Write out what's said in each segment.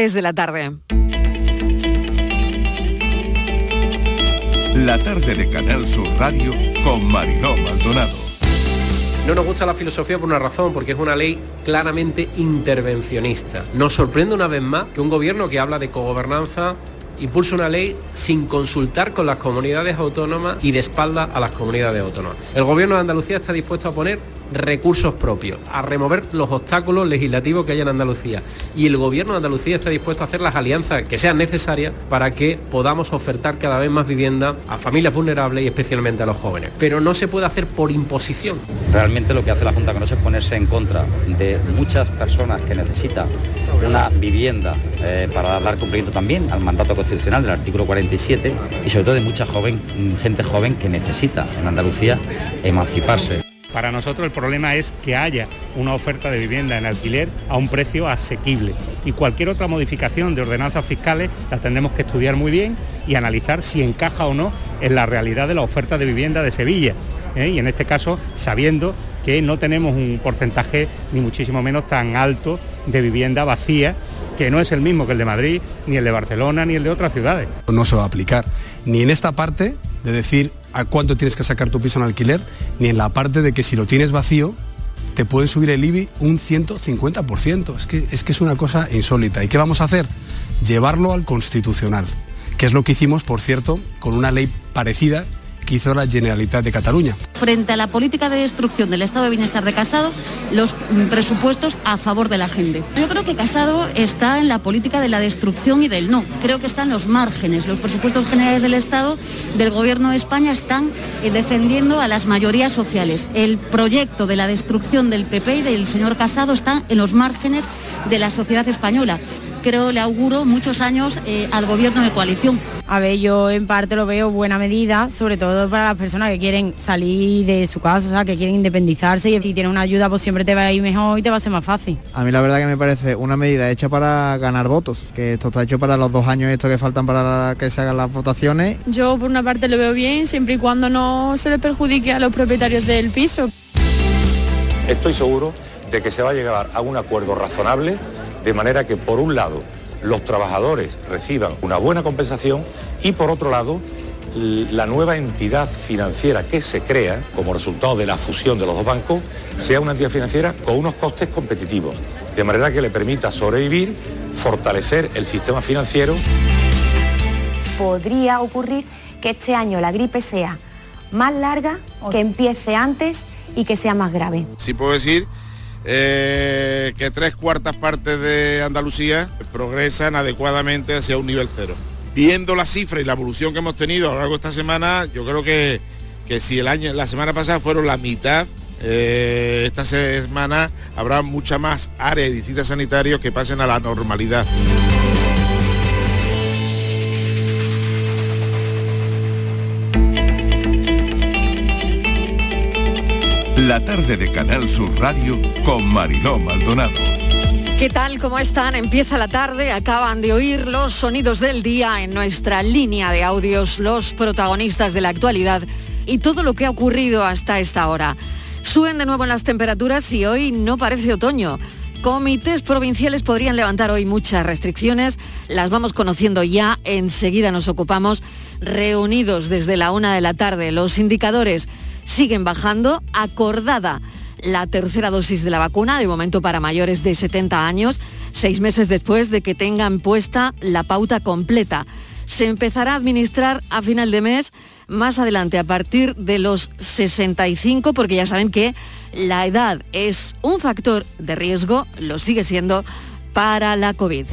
Es de la tarde. La tarde de Canal Sur Radio con Mariló Maldonado. No nos gusta la filosofía por una razón, porque es una ley claramente intervencionista. Nos sorprende una vez más que un gobierno que habla de cogobernanza impulsa una ley sin consultar con las comunidades autónomas y de espalda a las comunidades autónomas. El gobierno de Andalucía está dispuesto a poner recursos propios, a remover los obstáculos legislativos que hay en Andalucía. Y el gobierno de Andalucía está dispuesto a hacer las alianzas que sean necesarias para que podamos ofertar cada vez más vivienda a familias vulnerables y especialmente a los jóvenes. Pero no se puede hacer por imposición. Realmente lo que hace la Junta con eso es ponerse en contra de muchas personas que necesitan una vivienda eh, para dar cumplimiento también al mandato constitucional del artículo 47 y sobre todo de mucha joven, gente joven que necesita en Andalucía emanciparse. Para nosotros el problema es que haya una oferta de vivienda en alquiler a un precio asequible y cualquier otra modificación de ordenanzas fiscales la tendremos que estudiar muy bien y analizar si encaja o no en la realidad de la oferta de vivienda de Sevilla. ¿eh? Y en este caso sabiendo que no tenemos un porcentaje ni muchísimo menos tan alto de vivienda vacía que no es el mismo que el de Madrid, ni el de Barcelona, ni el de otras ciudades. No se va a aplicar ni en esta parte de decir a cuánto tienes que sacar tu piso en alquiler, ni en la parte de que si lo tienes vacío, te pueden subir el IBI un 150%. Es que, es que es una cosa insólita. ¿Y qué vamos a hacer? Llevarlo al constitucional, que es lo que hicimos, por cierto, con una ley parecida hizo la Generalitat de Cataluña. Frente a la política de destrucción del estado de bienestar de Casado, los presupuestos a favor de la gente. Yo creo que Casado está en la política de la destrucción y del no. Creo que están los márgenes. Los presupuestos generales del Estado, del Gobierno de España, están eh, defendiendo a las mayorías sociales. El proyecto de la destrucción del PP y del señor Casado está en los márgenes de la sociedad española creo le auguro muchos años eh, al gobierno de coalición. A ver, yo en parte lo veo buena medida, sobre todo para las personas que quieren salir de su casa, o sea, que quieren independizarse y si tienen una ayuda pues siempre te va a ir mejor y te va a ser más fácil. A mí la verdad que me parece una medida hecha para ganar votos, que esto está hecho para los dos años estos que faltan para que se hagan las votaciones. Yo por una parte lo veo bien, siempre y cuando no se le perjudique a los propietarios del piso. Estoy seguro de que se va a llegar a un acuerdo razonable de manera que por un lado los trabajadores reciban una buena compensación y por otro lado la nueva entidad financiera que se crea como resultado de la fusión de los dos bancos sea una entidad financiera con unos costes competitivos, de manera que le permita sobrevivir, fortalecer el sistema financiero. Podría ocurrir que este año la gripe sea más larga, que empiece antes y que sea más grave. Sí puedo decir eh, que tres cuartas partes de Andalucía progresan adecuadamente hacia un nivel cero. Viendo la cifra y la evolución que hemos tenido a lo largo de esta semana, yo creo que, que si el año, la semana pasada fueron la mitad, eh, esta semana habrá mucha más áreas y distintos sanitarios que pasen a la normalidad. La tarde de Canal Sur Radio con Mariló Maldonado. ¿Qué tal? ¿Cómo están? Empieza la tarde, acaban de oír los sonidos del día en nuestra línea de audios, los protagonistas de la actualidad y todo lo que ha ocurrido hasta esta hora. Suben de nuevo las temperaturas y hoy no parece otoño. Comités provinciales podrían levantar hoy muchas restricciones, las vamos conociendo ya, enseguida nos ocupamos, reunidos desde la una de la tarde. Los indicadores siguen bajando, acordada la tercera dosis de la vacuna, de momento para mayores de 70 años, seis meses después de que tengan puesta la pauta completa. Se empezará a administrar a final de mes, más adelante a partir de los 65, porque ya saben que la edad es un factor de riesgo, lo sigue siendo para la COVID.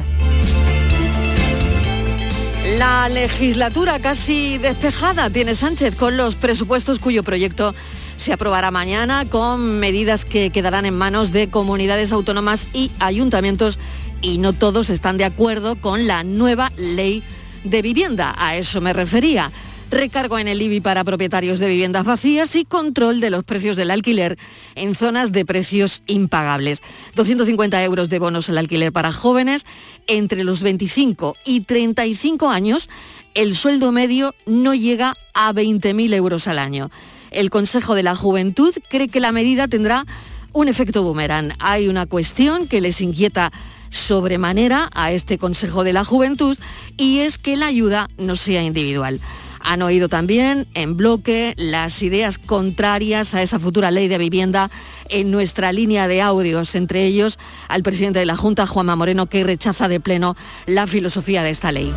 La legislatura casi despejada tiene Sánchez con los presupuestos cuyo proyecto se aprobará mañana con medidas que quedarán en manos de comunidades autónomas y ayuntamientos y no todos están de acuerdo con la nueva ley de vivienda. A eso me refería. Recargo en el IBI para propietarios de viviendas vacías y control de los precios del alquiler en zonas de precios impagables. 250 euros de bonos al alquiler para jóvenes entre los 25 y 35 años. El sueldo medio no llega a 20.000 euros al año. El Consejo de la Juventud cree que la medida tendrá un efecto boomerang. Hay una cuestión que les inquieta sobremanera a este Consejo de la Juventud y es que la ayuda no sea individual. Han oído también en bloque las ideas contrarias a esa futura ley de vivienda en nuestra línea de audios, entre ellos al presidente de la Junta, Juanma Moreno, que rechaza de pleno la filosofía de esta ley.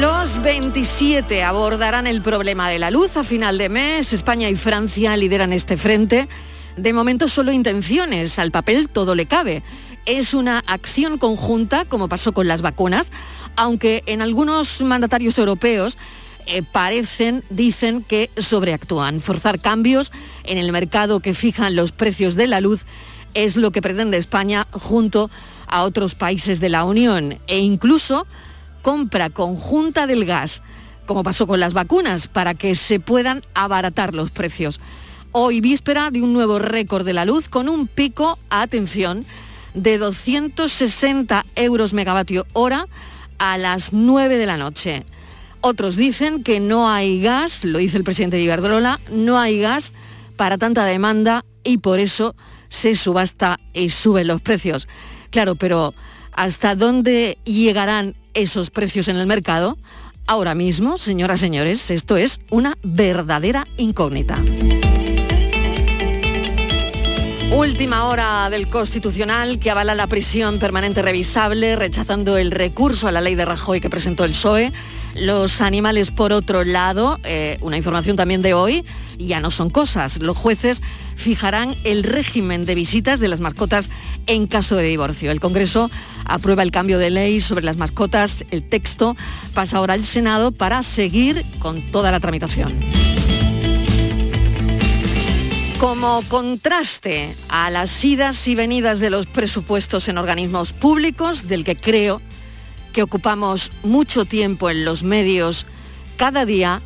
Los 27 abordarán el problema de la luz a final de mes. España y Francia lideran este frente. De momento solo intenciones, al papel todo le cabe. Es una acción conjunta, como pasó con las vacunas, aunque en algunos mandatarios europeos eh, parecen, dicen que sobreactúan. Forzar cambios en el mercado que fijan los precios de la luz es lo que pretende España junto a otros países de la Unión e incluso compra conjunta del gas, como pasó con las vacunas, para que se puedan abaratar los precios. Hoy víspera de un nuevo récord de la luz con un pico, atención, de 260 euros megavatio hora a las 9 de la noche. Otros dicen que no hay gas, lo dice el presidente de Iberdrola, no hay gas para tanta demanda y por eso se subasta y suben los precios. Claro, pero ¿hasta dónde llegarán esos precios en el mercado? Ahora mismo, señoras y señores, esto es una verdadera incógnita. Última hora del Constitucional que avala la prisión permanente revisable, rechazando el recurso a la ley de Rajoy que presentó el PSOE. Los animales, por otro lado, eh, una información también de hoy, ya no son cosas. Los jueces fijarán el régimen de visitas de las mascotas en caso de divorcio. El Congreso aprueba el cambio de ley sobre las mascotas. El texto pasa ahora al Senado para seguir con toda la tramitación. Como contraste a las idas y venidas de los presupuestos en organismos públicos, del que creo que ocupamos mucho tiempo en los medios, cada día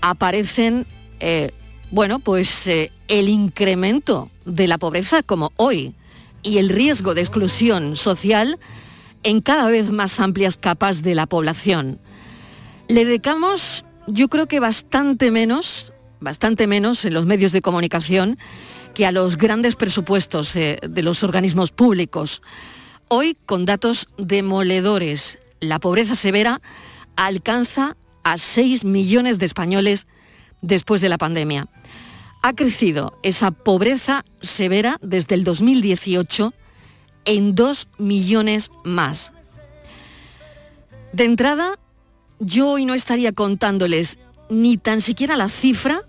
aparecen, eh, bueno, pues eh, el incremento de la pobreza como hoy y el riesgo de exclusión social en cada vez más amplias capas de la población. Le dedicamos, yo creo que bastante menos, bastante menos en los medios de comunicación que a los grandes presupuestos eh, de los organismos públicos. Hoy, con datos demoledores, la pobreza severa alcanza a 6 millones de españoles después de la pandemia. Ha crecido esa pobreza severa desde el 2018 en 2 millones más. De entrada, yo hoy no estaría contándoles ni tan siquiera la cifra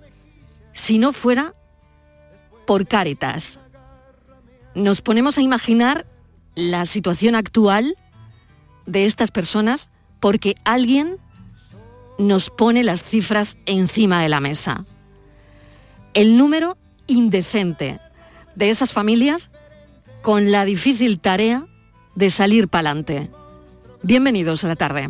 si no fuera por Cáritas. Nos ponemos a imaginar la situación actual de estas personas porque alguien nos pone las cifras encima de la mesa. El número indecente de esas familias con la difícil tarea de salir para adelante. Bienvenidos a la tarde.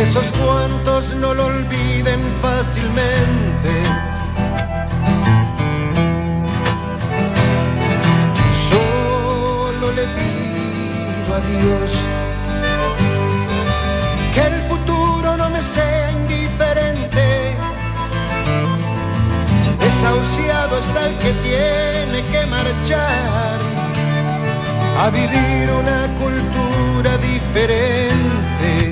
Esos cuantos no lo olviden fácilmente. Solo le pido a Dios que el futuro no me sea indiferente. Desahuciado está el que tiene que marchar a vivir una cultura diferente.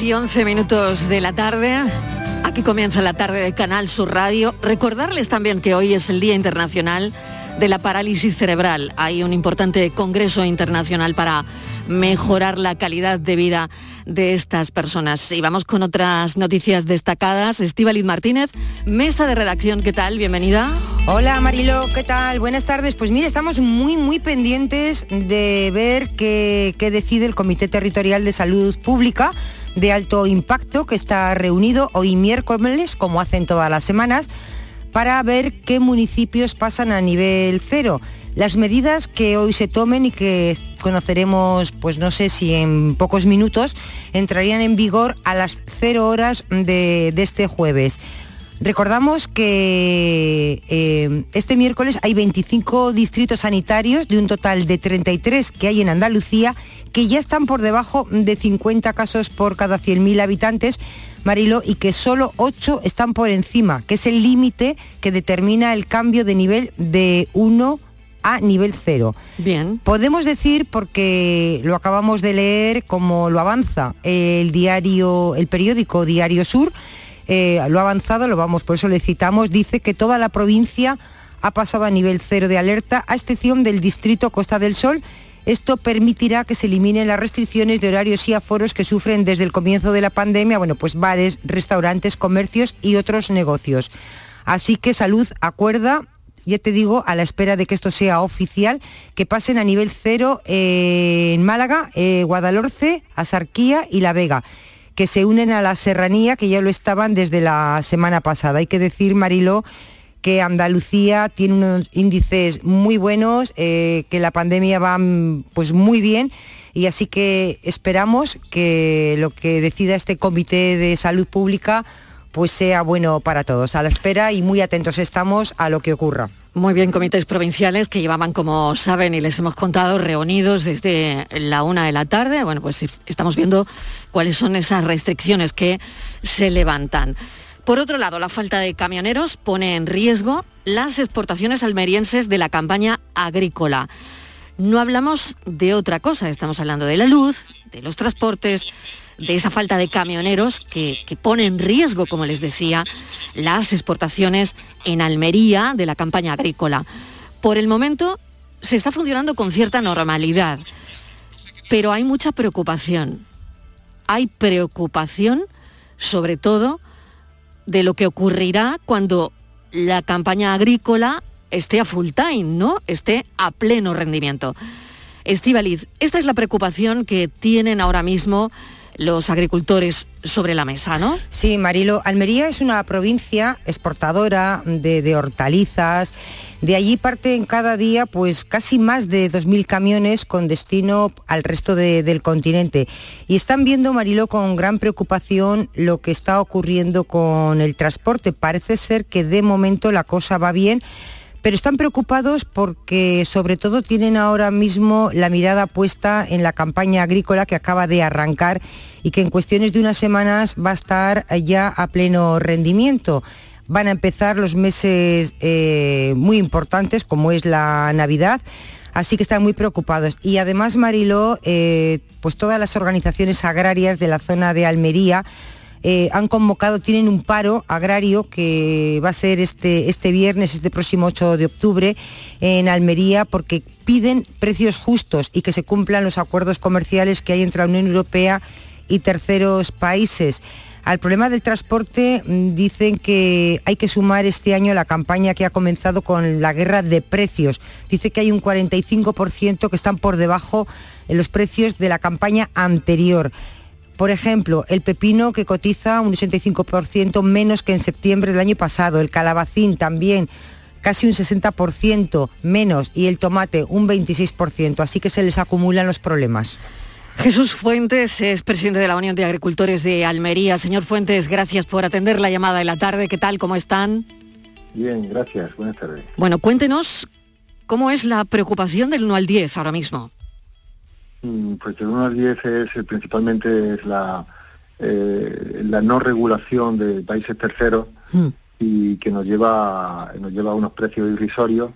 Y 11 minutos de la tarde. Aquí comienza la tarde de Canal Sur Radio. Recordarles también que hoy es el Día Internacional de la Parálisis Cerebral. Hay un importante congreso internacional para mejorar la calidad de vida de estas personas. Y vamos con otras noticias destacadas. Estíbaliz Martínez, mesa de redacción, ¿qué tal? Bienvenida. Hola Marilo, ¿qué tal? Buenas tardes. Pues mire, estamos muy, muy pendientes de ver qué decide el Comité Territorial de Salud Pública de alto impacto que está reunido hoy miércoles, como hacen todas las semanas, para ver qué municipios pasan a nivel cero. Las medidas que hoy se tomen y que conoceremos, pues no sé si en pocos minutos, entrarían en vigor a las cero horas de, este jueves. Recordamos que eh, este miércoles hay 25 distritos sanitarios de un total de 33 que hay en Andalucía que ya están por debajo de 50 casos por cada 100.000 habitantes, Marilo, y que solo 8 están por encima, que es el límite que determina el cambio de nivel de 1 a nivel 0. Bien. Podemos decir, porque lo acabamos de leer como lo avanza el diario, el periódico Diario Sur, eh, lo ha avanzado, lo vamos, por eso le citamos, dice que toda la provincia ha pasado a nivel cero de alerta, a excepción del distrito Costa del Sol. Esto permitirá que se eliminen las restricciones de horarios y aforos que sufren desde el comienzo de la pandemia, bueno, pues bares, restaurantes, comercios y otros negocios. Así que Salud acuerda ya te digo, a la espera de que esto sea oficial, que pasen a nivel cero eh, en Málaga, eh, Guadalhorce, Asarquía y La Vega que se unen a la serranía, que ya lo estaban desde la semana pasada. Hay que decir, Mariló, que Andalucía tiene unos índices muy buenos, eh, que la pandemia va mm, pues muy bien y así que esperamos que lo que decida este comité de salud pública pues sea bueno para todos. A la espera y muy atentos estamos a lo que ocurra. Muy bien, comités provinciales que llevaban, como saben y les hemos contado, reunidos desde la una de la tarde. Bueno, pues estamos viendo cuáles son esas restricciones que se levantan. Por otro lado, la falta de camioneros pone en riesgo las exportaciones almerienses de la campaña agrícola. No hablamos de otra cosa, estamos hablando de la luz, de los transportes, de esa falta de camioneros que, que, pone en riesgo, como les decía, las exportaciones en Almería de la campaña agrícola. Por el momento se está funcionando con cierta normalidad, pero hay mucha preocupación. Hay preocupación sobre todo de lo que ocurrirá cuando la campaña agrícola esté a full time, ¿no? Esté a pleno rendimiento. Estivaliz, esta es la preocupación que tienen ahora mismo los agricultores sobre la mesa, ¿no? Sí, Marilo, Almería es una provincia exportadora de, de hortalizas. De allí parten cada día pues casi más de 2.000 camiones con destino al resto de, del continente. Y están viendo, Marilo, con gran preocupación lo que está ocurriendo con el transporte. Parece ser que de momento la cosa va bien, pero están preocupados porque sobre todo tienen ahora mismo la mirada puesta en la campaña agrícola que acaba de arrancar y que en cuestiones de unas semanas va a estar ya a pleno rendimiento. Van a empezar los meses eh, muy importantes como es la Navidad. Así que están muy preocupados. Y además, Mariló, eh, pues todas las organizaciones agrarias de la zona de Almería eh, han convocado, tienen un paro agrario que va a ser este, este viernes, este próximo 8 de octubre, en Almería, porque piden precios justos y que se cumplan los acuerdos comerciales que hay entre la Unión Europea y terceros países. Al problema del transporte mm, dicen que hay que sumar este año la campaña que ha comenzado con la guerra de precios. Dice que hay un 45% que están por debajo en los precios de la campaña anterior. Por ejemplo, el pepino que cotiza un 65% menos que en septiembre del año pasado, el calabacín también casi un 60% menos y el tomate un 26%, así que se les acumulan los problemas. Jesús Fuentes es presidente de la Unión de Agricultores de Almería. Señor Fuentes, gracias por atender la llamada de la tarde. ¿Qué tal? ¿Cómo están? Bien, gracias. Buenas tardes. Bueno, cuéntenos cómo es la preocupación del 1 al 10 ahora mismo. Mm, Pues el 1 al 10 es eh, principalmente es la, eh, la no regulación de países terceros Hmm. y que nos lleva, nos lleva a unos precios irrisorios.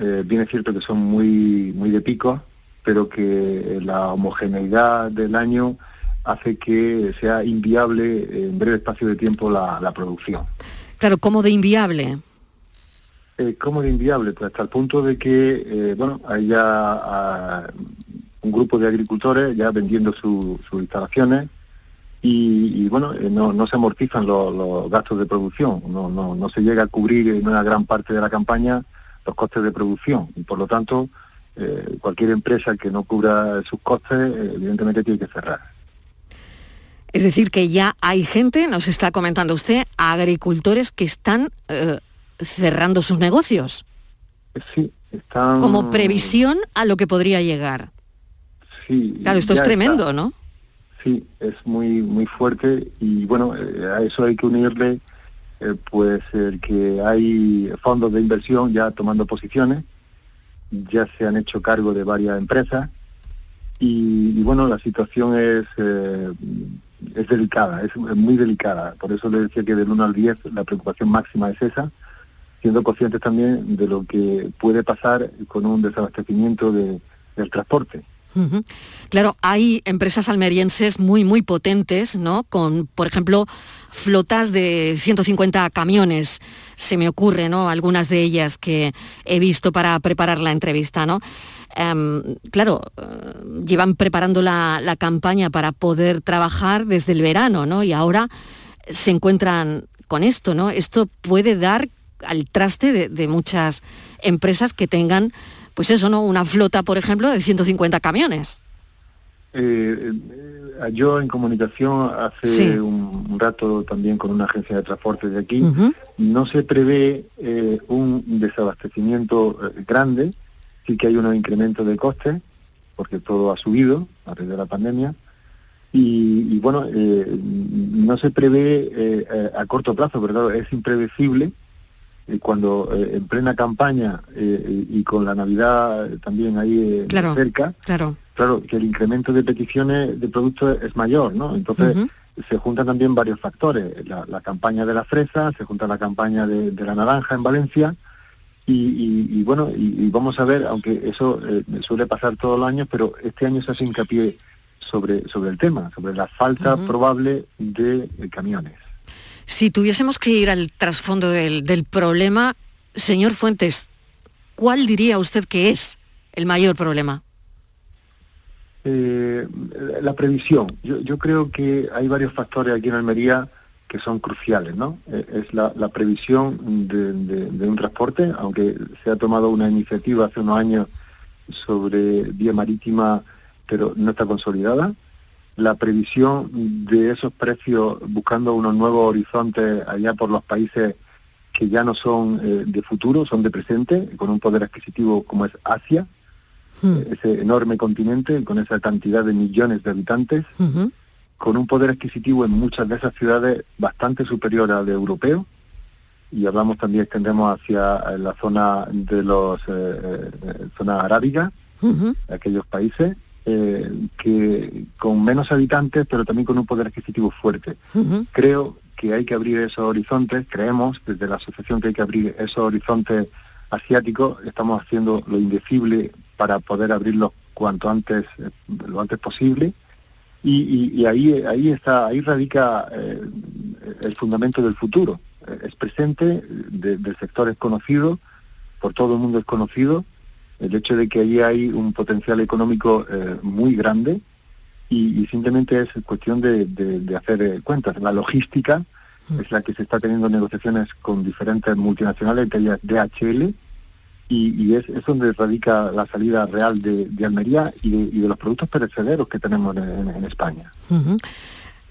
Eh, bien es cierto que son muy, muy de pico, pero que la homogeneidad del año hace que sea inviable en breve espacio de tiempo la, la producción. Claro, como de inviable. Eh, ¿Cómo de inviable? Pues hasta el punto de que, eh, bueno, hay ya ah, un grupo de agricultores ya vendiendo su- sus instalaciones y, y, bueno, eh, no, no se amortizan los, los gastos de producción, no, no, no se llega a cubrir en una gran parte de la campaña los costes de producción y por lo tanto eh, cualquier empresa que no cubra sus costes eh, evidentemente tiene que cerrar. Es decir, que ya hay gente, nos está comentando usted, agricultores que están eh, cerrando sus negocios. Sí, están... Como previsión a lo que podría llegar. Sí, Claro, esto es tremendo, está. ¿no? Sí, es muy muy fuerte y bueno, a eso hay que unirle pues el que hay fondos de inversión ya tomando posiciones, ya se han hecho cargo de varias empresas y, bueno, la situación es eh, es delicada, es, muy delicada, por eso le decía que del 1 al 10 la preocupación máxima es esa, siendo conscientes también de lo que puede pasar con un desabastecimiento de- del transporte. Claro, hay empresas almerienses muy, muy potentes, ¿no? Con, por ejemplo, flotas de 150 camiones, se me ocurre, ¿no? Algunas de ellas que he visto para preparar la entrevista, ¿no? Em, claro, eh, llevan preparando la, la campaña para poder trabajar desde el verano, ¿no? Y ahora se encuentran con esto, ¿no? Esto puede dar al traste de muchas empresas que tengan, pues eso, ¿no? Una flota, por ejemplo, de 150 camiones. Eh, eh, yo en comunicación hace Sí. un, un rato también con una agencia de transporte de aquí, no se prevé eh, un desabastecimiento eh, grande, sí que hay un incremento de costes, porque todo ha subido a raíz de la pandemia, y, y bueno, eh, no se prevé a corto plazo, pero claro, es impredecible cuando eh, en plena campaña eh, y con la Navidad eh, también ahí eh, Claro. cerca, Claro. claro, que el incremento de peticiones de productos es mayor, ¿no? Entonces se juntan también varios factores. La, la campaña de la fresa, se junta la campaña de, de la naranja en Valencia y, y- y bueno, y, y vamos a ver, aunque eso eh, suele pasar todos los años, pero este año se hace hincapié sobre, sobre el tema, sobre la falta probable de eh, camiones. Si tuviésemos que ir al trasfondo del, del problema, señor Fuentes, ¿cuál diría usted que es el mayor problema? Eh, la previsión. Yo, creo que hay varios factores aquí en Almería que son cruciales, ¿no? Eh, es la, previsión de- de un transporte, aunque se ha tomado una iniciativa hace unos años sobre vía marítima, pero no está consolidada. La previsión de esos precios buscando unos nuevos horizontes allá por los países que ya no son eh, de futuro, son de presente, con un poder adquisitivo como es Asia, ese enorme continente con esa cantidad de millones de habitantes, con un poder adquisitivo en muchas de esas ciudades bastante superior al europeo. Y hablamos también, extendemos hacia eh, la zona de los, eh, eh, zona arábiga, Ujú. aquellos países, eh, que con menos habitantes, pero también con un poder adquisitivo fuerte. Creo que hay que abrir esos horizontes, creemos desde la asociación que hay que abrir esos horizontes asiáticos, estamos haciendo lo indecible para poder abrirlos cuanto antes, eh, lo antes posible, y, y- y ahí, ahí está, ahí radica eh, el fundamento del futuro. Es presente, de- del sector es conocido, por todo el mundo es conocido, el hecho de que ahí hay un potencial económico eh, muy grande y, y simplemente es cuestión de, de- de hacer eh, cuentas. La logística es la que se está teniendo negociaciones con diferentes multinacionales, entre ellas DHL, y, y es, es donde radica la salida real de, de Almería y de, y de los productos perecederos que tenemos en, España.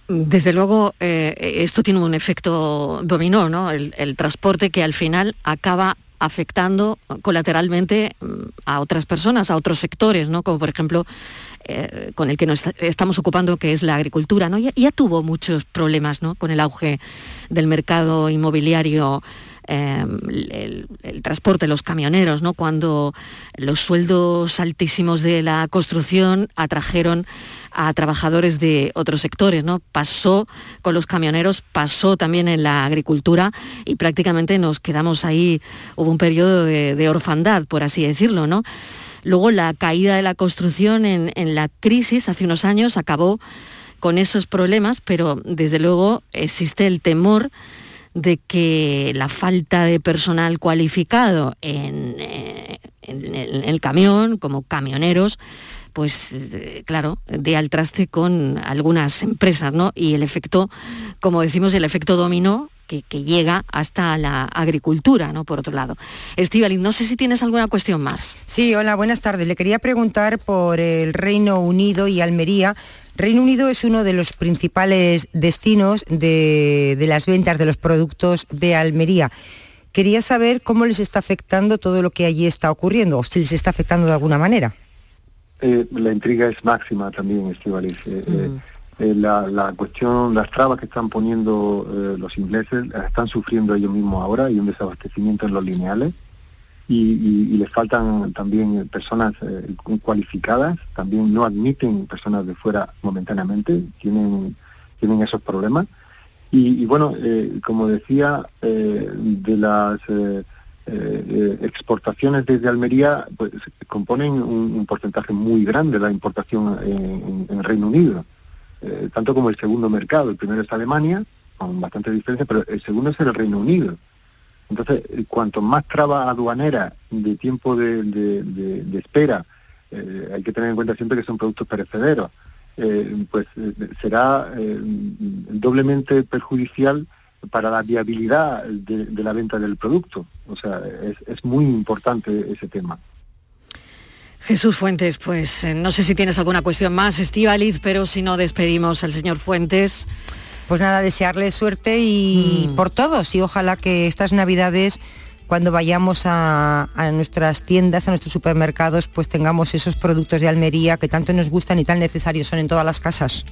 Desde luego, eh, esto tiene un efecto dominó, ¿no? El, el transporte que al final acaba afectando colateralmente mm, a otras personas, a otros sectores, ¿no? Como por ejemplo eh, con el que nos est- estamos ocupando, que es la agricultura, ¿no? Ya, ya tuvo muchos problemas, ¿no? Con el auge del mercado inmobiliario em, el, el, transporte, los camioneros, ¿no? cuando los sueldos altísimos de la construcción atrajeron a trabajadores de otros sectores. ¿no? Pasó con los camioneros, pasó también en la agricultura y prácticamente nos quedamos ahí, hubo un periodo de, orfandad, por así decirlo. ¿no? Luego la caída de la construcción en, la crisis hace unos años acabó con esos problemas, pero desde luego existe el temor de que la falta de personal cualificado en, eh, el camión, como camioneros, pues eh, claro, dé al traste con algunas empresas, ¿no? Y el efecto, como decimos, el efecto dominó que, llega hasta la agricultura, ¿no? Por otro lado. Estivaliz, no sé si tienes alguna cuestión más. Sí, hola, buenas tardes. Le quería preguntar por el Reino Unido y Almería. Reino Unido es uno de los principales destinos de, de las ventas de los productos de Almería. Quería saber cómo les está afectando todo lo que allí está ocurriendo, o si les está afectando de alguna manera. Eh, la intriga es máxima también, Estivaliz. Eh, mm. eh, la, la, cuestión, las trabas que están poniendo eh, los ingleses, las están sufriendo ellos mismos ahora, hay un desabastecimiento en los lineales y, y, y les faltan también personas eh, cualificadas, también no admiten personas de fuera momentáneamente, tienen, tienen esos problemas. Y, y bueno, eh, como decía, eh, de las eh, eh, exportaciones desde Almería pues, componen un, porcentaje muy grande de la importación en, en, Reino Unido, eh, tanto como el segundo mercado. El primero es Alemania, con bastante diferencia, pero el segundo es el Reino Unido. Entonces, cuanto más traba aduanera de tiempo de, espera, eh, hay que tener en cuenta siempre que son productos perecederos, eh, pues eh, será eh, doblemente perjudicial para la viabilidad de, de, la venta del producto. O sea, es, es muy importante ese tema. Jesús Fuentes, pues eh, no sé si tienes alguna cuestión más, Estivaliz, pero si no despedimos al señor Fuentes. Pues nada, desearle suerte y mm. por todos y ojalá que estas navidades cuando vayamos a, a, nuestras tiendas, a nuestros supermercados, pues tengamos esos productos de Almería que tanto nos gustan y tan necesarios son en todas las casas.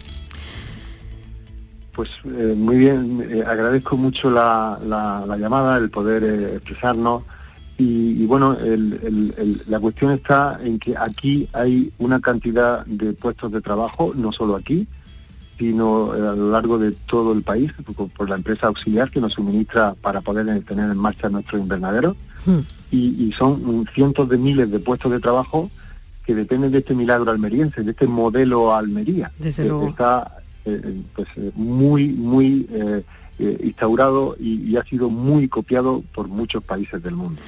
Pues eh, muy bien, eh, agradezco mucho la, la, la, llamada, el poder eh, expresarnos y, y bueno, el, el, el, la cuestión está en que aquí hay una cantidad de puestos de trabajo, no solo aquí, sino a lo largo de todo el país, por, por la empresa auxiliar que nos suministra para poder tener en marcha nuestro invernadero. Hmm. Y, y son cientos de miles de puestos de trabajo que dependen de este milagro almeriense, de este modelo Almería, Desde que luego. está eh, pues, muy, muy eh, eh, instaurado y, y, ha sido muy copiado por muchos países del mundo.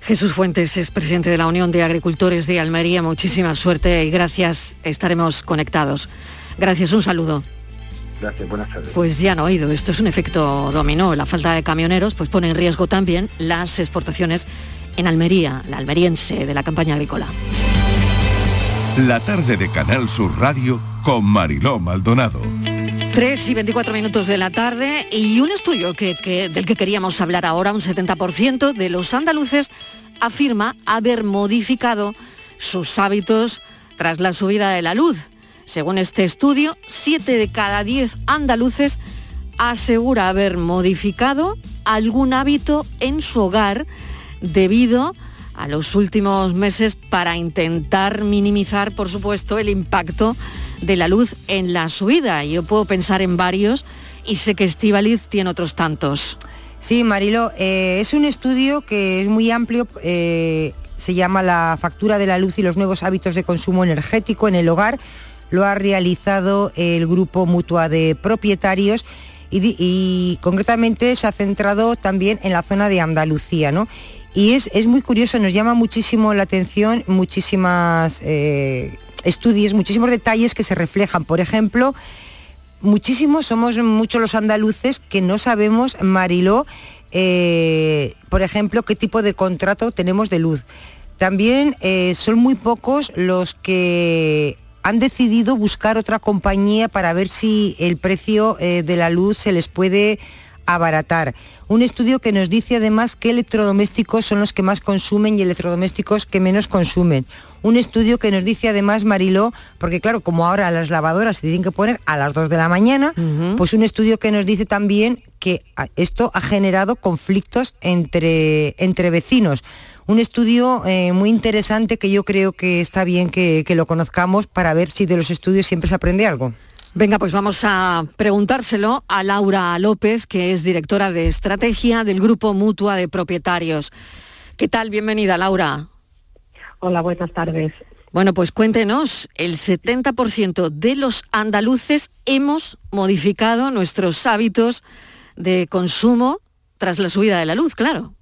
Jesús Fuentes es presidente de la Unión de Agricultores de Almería. Muchísima suerte y gracias. Estaremos conectados. Gracias, un saludo. Gracias, buenas tardes. Pues ya han oído, esto es un efecto dominó. La falta de camioneros pues pone en riesgo también las exportaciones en Almería, la almeriense de la campaña agrícola. La tarde de Canal Sur Radio con Mariló Maldonado. 3 y 24 minutos de la tarde y un estudio que, del que queríamos hablar ahora, un 70% de los andaluces afirma haber modificado sus hábitos tras la subida de la luz. Según este estudio, 7 de cada 10 andaluces asegura haber modificado algún hábito en su hogar debido a los últimos meses para intentar minimizar, por supuesto, el impacto de la luz en la subida. Yo puedo pensar en varios y sé que Estivaliz tiene otros tantos. Sí, Marilo, eh, es un estudio que es muy amplio, eh, se llama La factura de la luz y los nuevos hábitos de consumo energético en el hogar. Lo ha realizado el grupo Mutua de Propietarios y, y concretamente se ha centrado también en la zona de Andalucía, ¿no? Y es, es muy curioso, nos llama muchísimo la atención, muchísimas eh, estudios, muchísimos detalles que se reflejan. Por ejemplo, muchísimos, somos muchos los andaluces que no sabemos, Mariló, eh, por ejemplo, qué tipo de contrato tenemos de luz. También eh, son muy pocos los que han decidido buscar otra compañía para ver si el precio de la luz se les puede abaratar. Un estudio que nos dice además qué electrodomésticos son los que más consumen y electrodomésticos que menos consumen. Un estudio que nos dice además, Mariló, porque claro, como ahora las lavadoras se tienen que poner a las 2 de la mañana, pues un estudio que nos dice también que esto ha generado conflictos entre, entre vecinos. Un estudio eh, muy interesante que yo creo que está bien que, que lo conozcamos para ver si de los estudios siempre se aprende algo. Venga, pues vamos a preguntárselo a Laura López, que es directora de estrategia del Grupo Mutua de Propietarios. ¿Qué tal? Bienvenida, Laura. Hola, buenas tardes. Bueno, pues cuéntenos, el 70% de los andaluces hemos modificado nuestros hábitos de consumo tras la subida de la luz, claro.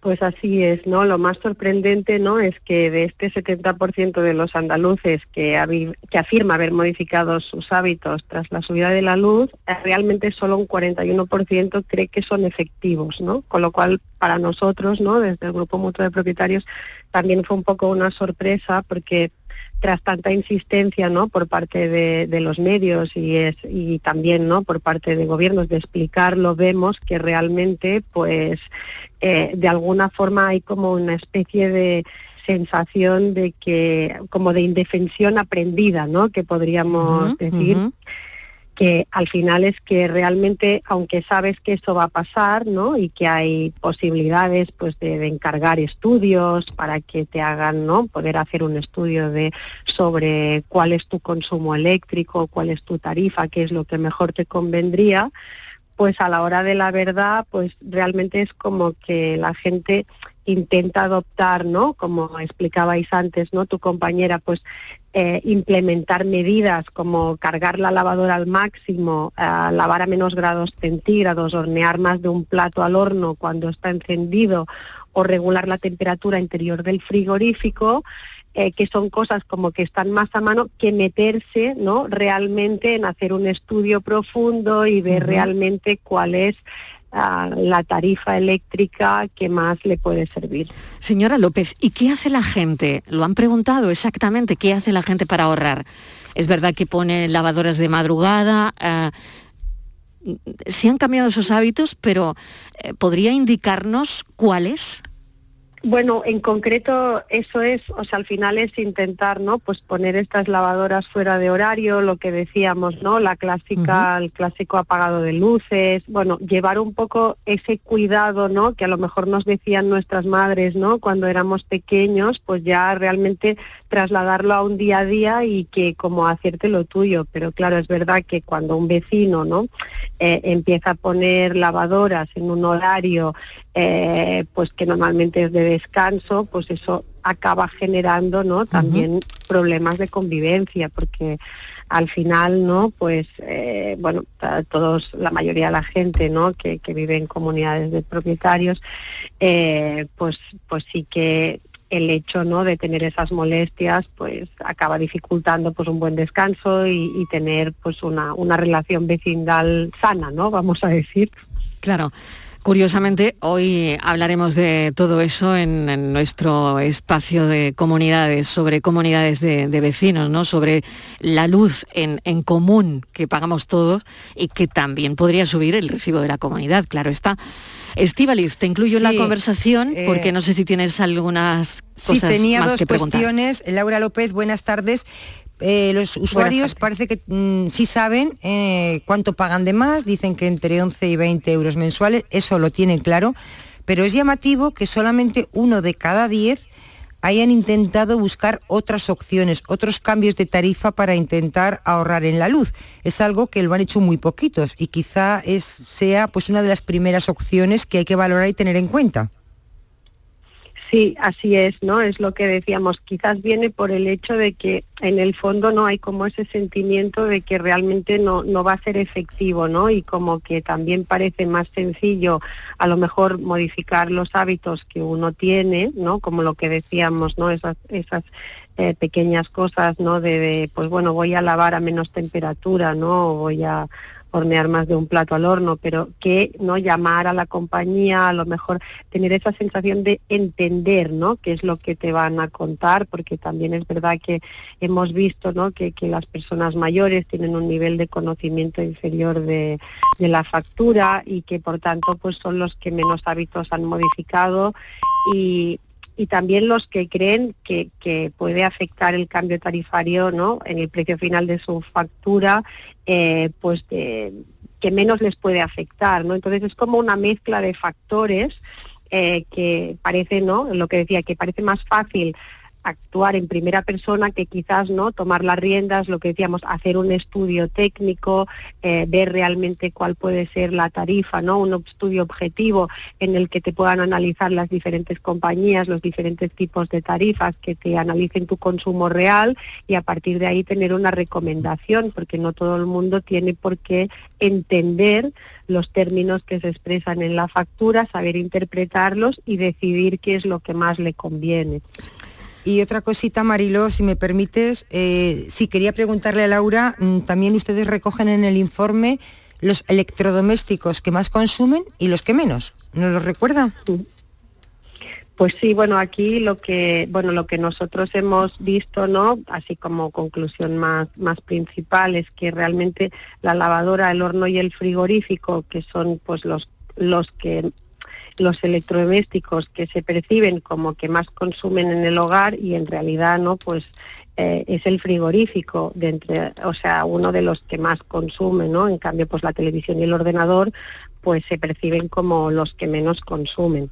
Pues así es, ¿no? Lo más sorprendente, ¿no? Es que de este 70% de los andaluces que, que afirma haber modificado sus hábitos tras la subida de la luz, eh, realmente solo un 41% cree que son efectivos, ¿no? Con lo cual, para nosotros, ¿no? Desde el Grupo Mutuo de Propietarios, también fue un poco una sorpresa porque tras tanta insistencia ¿no? por parte de, los medios y, es, y también ¿no? por parte de gobiernos de explicarlo, vemos que realmente pues eh, de alguna forma hay como una especie de sensación de que como de indefensión aprendida, ¿no? que podríamos decir que al final es que realmente, aunque sabes que eso va a pasar, ¿no? Y que hay posibilidades pues de, encargar estudios para que te hagan, ¿no? Poder hacer un estudio de sobre cuál es tu consumo eléctrico, cuál es tu tarifa, qué es lo que mejor te convendría, pues a la hora de la verdad, pues realmente es como que la gente intenta adoptar, ¿no? Como explicabais antes, ¿no? Tu compañera, pues eh, implementar medidas como cargar la lavadora al máximo, eh, lavar a menos grados centígrados, hornear más de un plato al horno cuando está encendido o regular la temperatura interior del frigorífico, eh, que son cosas como que están más a mano que meterse ¿no? realmente en hacer un estudio profundo y ver realmente cuál es la tarifa eléctrica que más le puede servir. Señora López, ¿y qué hace la gente? Lo han preguntado exactamente, ¿qué hace la gente para ahorrar? Es verdad que pone lavadoras de madrugada. Eh, sí han cambiado esos hábitos, pero eh, ¿podría indicarnos cuáles? Bueno, en concreto eso es, o sea, al final es intentar, ¿no? Pues poner estas lavadoras fuera de horario, lo que decíamos, ¿no? La clásica, el clásico apagado de luces, bueno, llevar un poco ese cuidado, ¿no? Que a lo mejor nos decían nuestras madres, ¿no? Cuando éramos pequeños, pues ya realmente trasladarlo a un día a día y que como hacerte lo tuyo. Pero claro, es verdad que cuando un vecino, ¿no? Eh, empieza a poner lavadoras en un horario eh, pues que normalmente es de descanso, pues eso acaba generando ¿no? también problemas de convivencia, porque al final, ¿no? Pues, eh, bueno, todos, la mayoría de la gente, ¿no? Que, vive en comunidades de propietarios, eh, pues, pues sí que el hecho, ¿no? De tener esas molestias, pues, acaba dificultando, pues, un buen descanso y, y tener, pues, una, una relación vecinal sana, ¿no? Vamos a decir. Claro. Curiosamente, hoy hablaremos de todo eso en, nuestro espacio de comunidades, sobre comunidades de, vecinos, ¿no? sobre la luz en, común que pagamos todos y que también podría subir el recibo de la comunidad, claro está. Estivaliz, te incluyo en la conversación eh, porque no sé si tienes algunas cosas sí, tenía más dos que cuestiones. Laura López, buenas tardes. Eh, los usuarios parece que mm, sí saben eh, cuánto pagan de más, dicen que entre 11 y 20 euros mensuales, eso lo tienen claro, pero es llamativo que solamente uno de cada 10 hayan intentado buscar otras opciones, otros cambios de tarifa para intentar ahorrar en la luz. Es algo que lo han hecho muy poquitos y quizá es, sea pues una de las primeras opciones que hay que valorar y tener en cuenta. Sí, así es, ¿no? Es lo que decíamos, quizás viene por el hecho de que en el fondo no hay como ese sentimiento de que realmente no, no va a ser efectivo, ¿no? Y como que también parece más sencillo a lo mejor modificar los hábitos que uno tiene, ¿no? Como lo que decíamos, ¿no? Esas, esas eh, pequeñas cosas, ¿no? De, pues bueno, voy a lavar a menos temperatura, ¿no? voy a hornear más de un plato al horno, pero que no llamar a la compañía, a lo mejor tener esa sensación de entender, ¿no? qué es lo que te van a contar, porque también es verdad que hemos visto, ¿no? que, que las personas mayores tienen un nivel de conocimiento inferior de, de la factura y que por tanto pues son los que menos hábitos han modificado y, y también los que creen que, puede afectar el cambio tarifario ¿no? en el precio final de su factura, eh, pues que menos les puede afectar. ¿no? Entonces es como una mezcla de factores eh, que parece, ¿no? lo que decía, que parece más fácil actuar en primera persona que quizás no tomar las riendas, lo que decíamos, hacer un estudio técnico, eh, ver realmente cuál puede ser la tarifa, ¿no? Un estudio objetivo en el que te puedan analizar las diferentes compañías, los diferentes tipos de tarifas, que te analicen tu consumo real y a partir de ahí tener una recomendación, porque no todo el mundo tiene por qué entender los términos que se expresan en la factura, saber interpretarlos y decidir qué es lo que más le conviene. Y otra cosita, Mariló, si me permites, eh, sí quería preguntarle a Laura, mm, también ustedes recogen en el informe los electrodomésticos que más consumen y los que menos. ¿No los recuerda? Pues sí, bueno, aquí lo que, bueno, lo que nosotros hemos visto, ¿no? Así como conclusión más, más principal es que realmente la lavadora, el horno y el frigorífico, que son pues los, los que los electrodomésticos que se perciben como que más consumen en el hogar y en realidad no, pues eh, es el frigorífico de entre, o sea, uno de los que más consumen, ¿no? En cambio, pues la televisión y el ordenador, pues se perciben como los que menos consumen.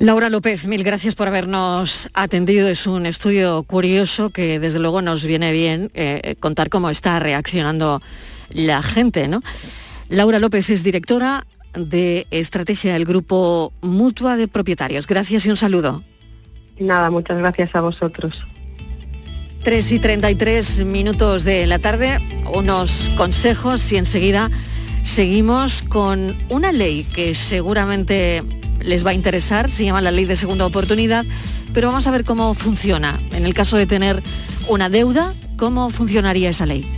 Laura López, mil gracias por habernos atendido. Es un estudio curioso que desde luego nos viene bien eh, contar cómo está reaccionando la gente, ¿no? Laura López es directora de estrategia del grupo Mutua de Propietarios. Gracias y un saludo. Nada, muchas gracias a vosotros. 3 y 33 minutos de la tarde, unos consejos y enseguida seguimos con una ley que seguramente les va a interesar, se llama la ley de segunda oportunidad, pero vamos a ver cómo funciona. En el caso de tener una deuda, ¿cómo funcionaría esa ley?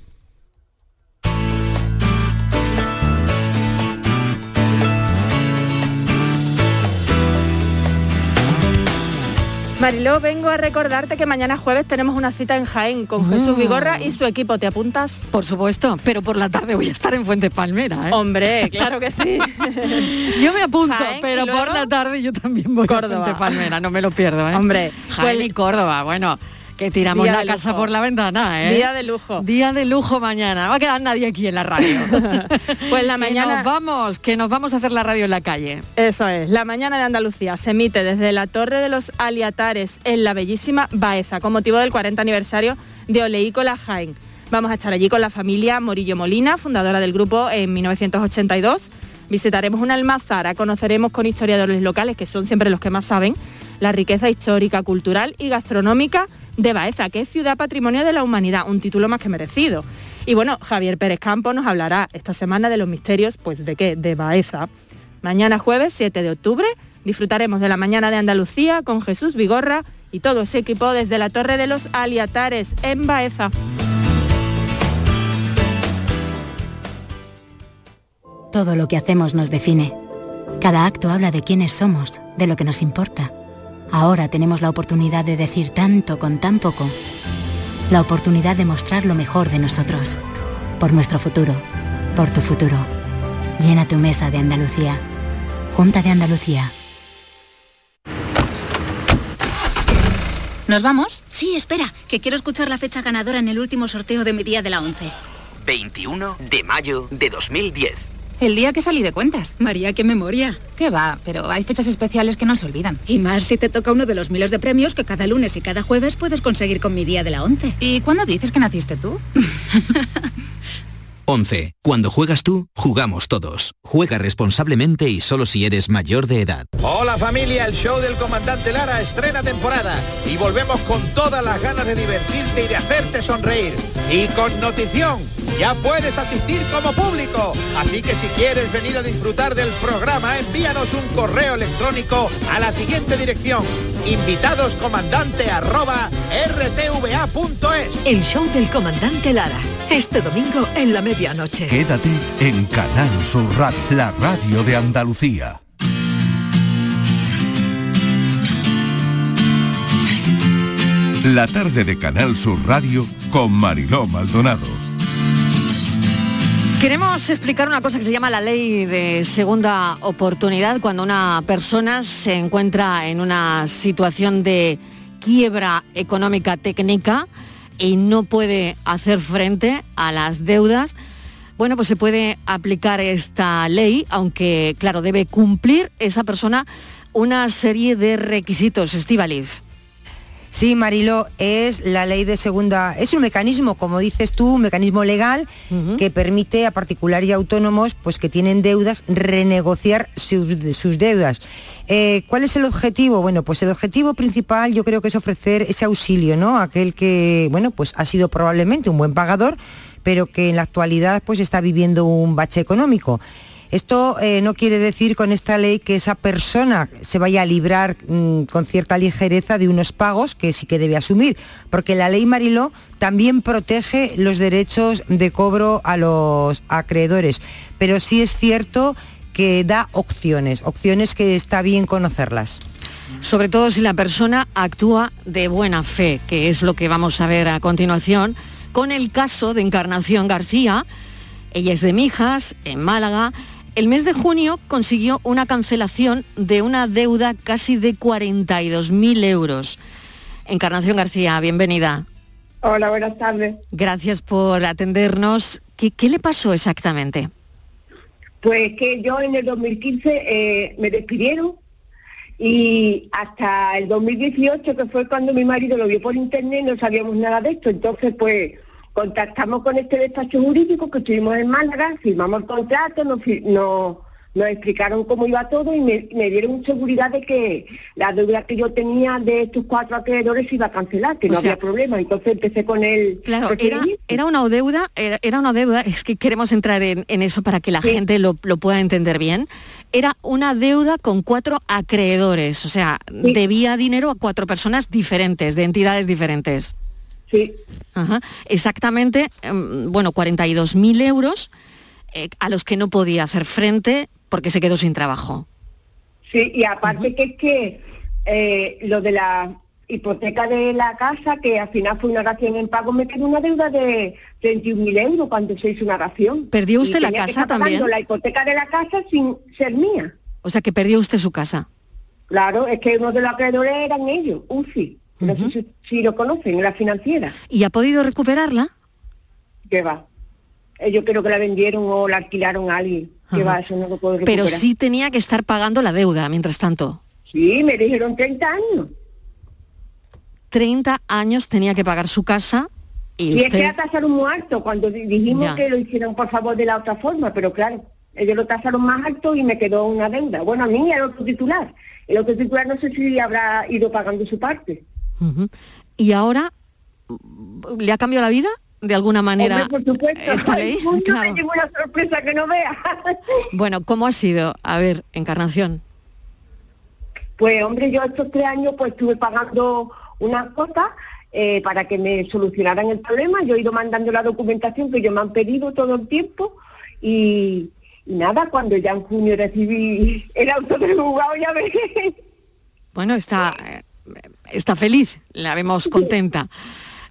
Mariló, vengo a recordarte que mañana jueves tenemos una cita en Jaén con Jesús Vigorra y su equipo. ¿Te apuntas? Por supuesto, pero por la tarde voy a estar en Fuente Palmera. ¿eh? Hombre, claro que sí. yo me apunto, pero por la tarde yo también voy Córdoba. a Fuente Palmera, no me lo pierdo. ¿eh? Hombre, Jaén pues y Córdoba, bueno que tiramos la casa por la ventana, ¿eh? Día de lujo. Día de lujo mañana. No va a quedar nadie aquí en la radio. pues la mañana... nos vamos, que nos vamos a hacer la radio en la calle. Eso es. La mañana de Andalucía se emite desde la Torre de los Aliatares en la bellísima Baeza, con motivo del 40 aniversario de Oleícola Jaén. Vamos a estar allí con la familia Morillo Molina, fundadora del grupo en 1982. Visitaremos una almazara, conoceremos con historiadores locales, que son siempre los que más saben, la riqueza histórica, cultural y gastronómica de Baeza, que es Ciudad Patrimonio de la Humanidad, un título más que merecido. Y bueno, Javier Pérez Campo nos hablará esta semana de los misterios, pues de qué, de Baeza. Mañana jueves 7 de octubre disfrutaremos de la mañana de Andalucía con Jesús Vigorra y todo ese equipo desde la Torre de los Aliatares en Baeza. Todo lo que hacemos nos define. Cada acto habla de quiénes somos, de lo que nos importa. Ahora tenemos la oportunidad de decir tanto con tan poco. La oportunidad de mostrar lo mejor de nosotros. Por nuestro futuro. Por tu futuro. Llena tu mesa de Andalucía. Junta de Andalucía. ¿Nos vamos? Sí, espera, que quiero escuchar la fecha ganadora en el último sorteo de mi día de la 11. 21 de mayo de 2010. El día que salí de cuentas. María, qué memoria. Qué va, pero hay fechas especiales que no se olvidan. Y más si te toca uno de los miles de premios que cada lunes y cada jueves puedes conseguir con mi día de la 11. ¿Y cuándo dices que naciste tú? 11. Cuando juegas tú, jugamos todos. Juega responsablemente y solo si eres mayor de edad. Hola familia, el show del comandante Lara estrena temporada y volvemos con todas las ganas de divertirte y de hacerte sonreír. Y con notición, ya puedes asistir como público. Así que si quieres venir a disfrutar del programa, envíanos un correo electrónico a la siguiente dirección. Arroba rtva.es. El show del comandante Lara. Este domingo en la medianoche. Quédate en Canal Sur Radio, la radio de Andalucía. La tarde de Canal Sur Radio con Mariló Maldonado. Queremos explicar una cosa que se llama la ley de segunda oportunidad cuando una persona se encuentra en una situación de quiebra económica técnica y no puede hacer frente a las deudas. Bueno, pues se puede aplicar esta ley, aunque claro, debe cumplir esa persona una serie de requisitos. Estivaliz. Sí, Marilo, es la ley de segunda, es un mecanismo, como dices tú, un mecanismo legal que permite a particulares y autónomos pues, que tienen deudas renegociar sus, sus deudas. Eh, ¿Cuál es el objetivo? Bueno, pues el objetivo principal yo creo que es ofrecer ese auxilio, ¿no? Aquel que, bueno, pues ha sido probablemente un buen pagador, pero que en la actualidad pues está viviendo un bache económico. Esto eh, no quiere decir con esta ley que esa persona se vaya a librar mm, con cierta ligereza de unos pagos que sí que debe asumir, porque la ley Mariló también protege los derechos de cobro a los acreedores, pero sí es cierto que da opciones, opciones que está bien conocerlas. Sobre todo si la persona actúa de buena fe, que es lo que vamos a ver a continuación, con el caso de Encarnación García. Ella es de Mijas, en Málaga, el mes de junio consiguió una cancelación de una deuda casi de 42.000 euros. Encarnación García, bienvenida. Hola, buenas tardes. Gracias por atendernos. ¿Qué, qué le pasó exactamente? Pues que yo en el 2015 eh, me despidieron y hasta el 2018, que fue cuando mi marido lo vio por internet, no sabíamos nada de esto. Entonces, pues contactamos con este despacho jurídico que estuvimos en Málaga, firmamos el contrato, nos, nos, explicaron cómo iba todo y me, dieron seguridad de que la deuda que yo tenía de estos cuatro acreedores se iba a cancelar, que no había problema. Entonces empecé con el... Claro, era, una deuda, era, una deuda, es que queremos entrar en, eso para que la gente lo, pueda entender bien. Era una deuda con cuatro acreedores, o sea, debía dinero a cuatro personas diferentes, de entidades diferentes. Sí. Exactamente, em, bueno, 42.000 euros eh, a los que no podía hacer frente porque se quedó sin trabajo. Sí, y aparte que es que eh, lo de la hipoteca de la casa, que al final fue una ración en pago, me quedó una deuda de 31.000 euros cuando se hizo una ración. ¿Perdió usted la casa también? la hipoteca de la casa sin ser mía. O sea, que perdió usted su casa. Claro, es que uno de los acreedores eran ellos, UCI. No sé si, lo conocen, la financiera. ¿Y ha podido recuperarla? Que va. Yo creo que la vendieron o la alquilaron a alguien. Que va, eso no lo puedo recuperar. Pero sí tenía que estar pagando la deuda mientras tanto. Sí, me dijeron 30 años. 30 años tenía que pagar su casa y, y es que la tasaron muy alto cuando dijimos que lo hicieran por favor de la otra forma, pero claro, ellos lo tasaron más alto y me quedó una deuda. Bueno, a mí y al otro titular. El otro titular no sé si habrá ido pagando su parte. ¿Y ahora le ha cambiado la vida? De alguna manera por supuesto. esta ley. claro. una sorpresa que no bueno, ¿cómo ha sido? A ver, Encarnación. Pues hombre, yo estos tres años pues estuve pagando unas cosas eh, para que me solucionaran el problema. Yo he ido mandando la documentación que ellos me han pedido todo el tiempo y, nada, cuando ya en junio recibí el auto del juzgado ya. Bueno, está está feliz, la vemos contenta.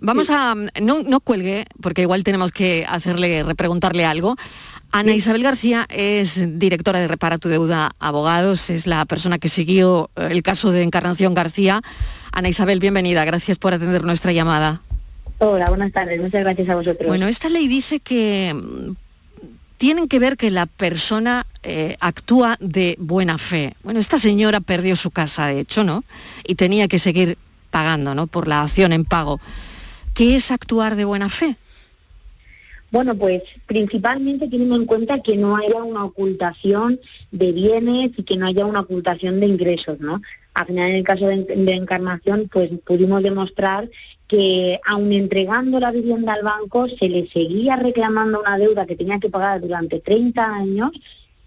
Vamos a, no, no cuelgue, porque igual tenemos que hacerle, repreguntarle algo. Ana Isabel García es directora de Repara tu Deuda Abogados, es la persona que siguió eh, el caso de Encarnación García. Ana Isabel, bienvenida, gracias por atender nuestra llamada. Hola, buenas tardes, muchas gracias a vosotros. Bueno, esta ley dice que tienen que ver que la persona eh, actúa de buena fe. Bueno, esta señora perdió su casa, de hecho, ¿no? Y tenía que seguir pagando, ¿no? Por la acción en pago. ¿Qué es actuar de buena fe? Bueno, pues principalmente teniendo en cuenta que no haya una ocultación de bienes y que no haya una ocultación de ingresos, ¿no? Al final, en el caso de, de Encarnación, pues pudimos demostrar que aun entregando la vivienda al banco, se le seguía reclamando una deuda que tenía que pagar durante 30 años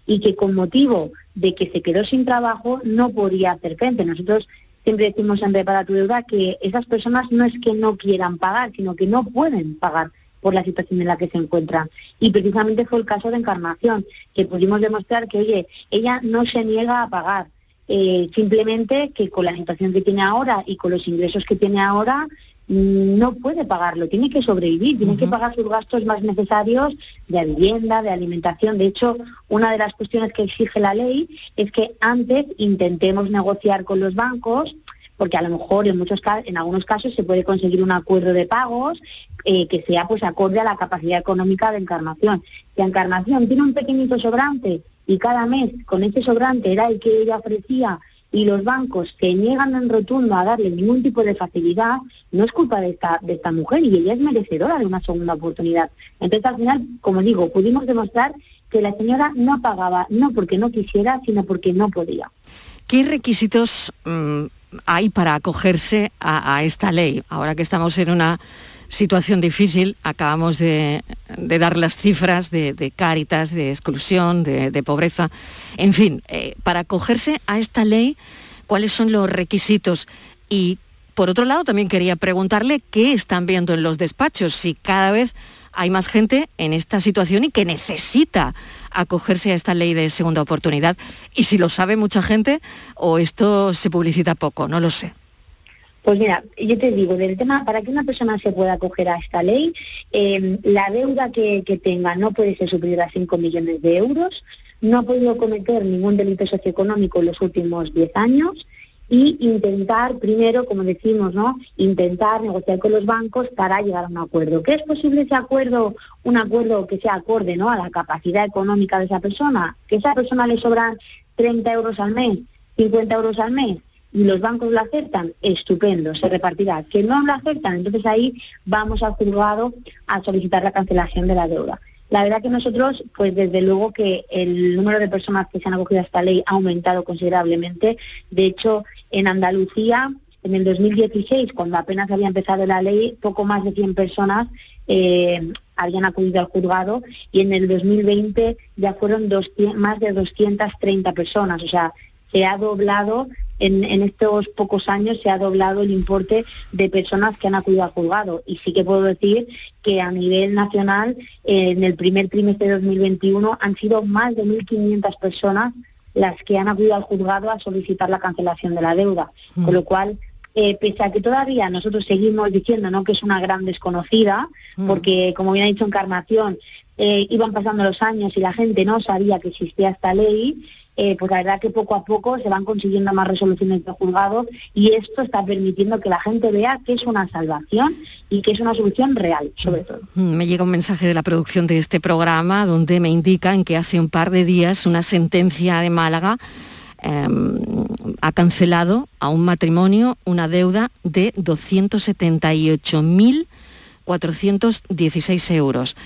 y que con motivo de que se quedó sin trabajo no podía hacer frente. Nosotros siempre decimos en Prepara tu deuda que esas personas no es que no quieran pagar, sino que no pueden pagar por la situación en la que se encuentran. Y precisamente fue el caso de Encarnación, que pudimos demostrar que, oye, ella no se niega a pagar, eh, simplemente que con la situación que tiene ahora y con los ingresos que tiene ahora, no puede pagarlo, tiene que sobrevivir, tiene que pagar sus gastos más necesarios de vivienda, de alimentación. De hecho, una de las cuestiones que exige la ley es que antes intentemos negociar con los bancos porque a lo mejor en muchos en algunos casos se puede conseguir un acuerdo de pagos eh, que sea pues acorde a la capacidad económica de Encarnación. Si Encarnación tiene un pequeñito sobrante y cada mes con ese sobrante era el que ella ofrecía y los bancos se niegan en rotundo a darle ningún tipo de facilidad, no es culpa de esta, de esta mujer y ella es merecedora de una segunda oportunidad. Entonces al final, como digo, pudimos demostrar que la señora no pagaba, no porque no quisiera, sino porque no podía. ¿Qué requisitos mm, hay para acogerse a, esta ley? Ahora que estamos en una situación difícil, acabamos de, dar las cifras de, cáritas, de exclusión, de, pobreza. En fin, eh, para acogerse a esta ley, ¿cuáles son los requisitos? Y por otro lado, también quería preguntarle qué están viendo en los despachos, si cada vez hay más gente en esta situación y que necesita acogerse a esta ley de segunda oportunidad. Y si lo sabe mucha gente o esto se publicita poco, no lo sé. Pues mira, yo te digo, del tema, para que una persona se pueda acoger a esta ley, em, la deuda que, tenga no puede ser superior a 5 millones de euros, no ha podido cometer ningún delito socioeconómico en los últimos 10 años y intentar, primero, como decimos, ¿no? Intentar negociar con los bancos para llegar a un acuerdo. ¿Qué es posible ese acuerdo? Un acuerdo que sea acorde, ¿no? A la capacidad económica de esa persona. Que a esa persona le sobran 30 euros al mes, 50 euros al mes y los bancos lo aceptan, estupendo, se repartirá. Que no lo aceptan, entonces ahí vamos al juzgado a solicitar la cancelación de la deuda. La verdad que nosotros, pues desde luego que el número de personas que se han acogido a esta ley ha aumentado considerablemente. De hecho, en Andalucía, en el 2016, cuando apenas había empezado la ley, poco más de 100 personas eh, habían acudido al juzgado y en el 2020 ya fueron más de 230 personas. O sea, se ha doblado en, estos pocos años se ha doblado el importe de personas que han acudido al juzgado. Y sí que puedo decir que a nivel nacional, en el primer trimestre de 2021, han sido más de 1.500 personas las que han acudido al juzgado a solicitar la cancelación de la deuda. Con lo cual, eh, pese a que todavía nosotros seguimos diciendo ¿no? que es una gran desconocida, porque como bien ha dicho Encarnación, eh, iban pasando los años y la gente no sabía que existía esta ley, eh, pues la verdad que poco a poco se van consiguiendo más resoluciones de juzgado y esto está permitiendo que la gente vea que es una salvación y que es una solución real, sobre todo. Mm, me llega un mensaje de la producción de este programa donde me indican que hace un par de días una sentencia de Málaga em, ha cancelado a un matrimonio una deuda de 278.416 euros.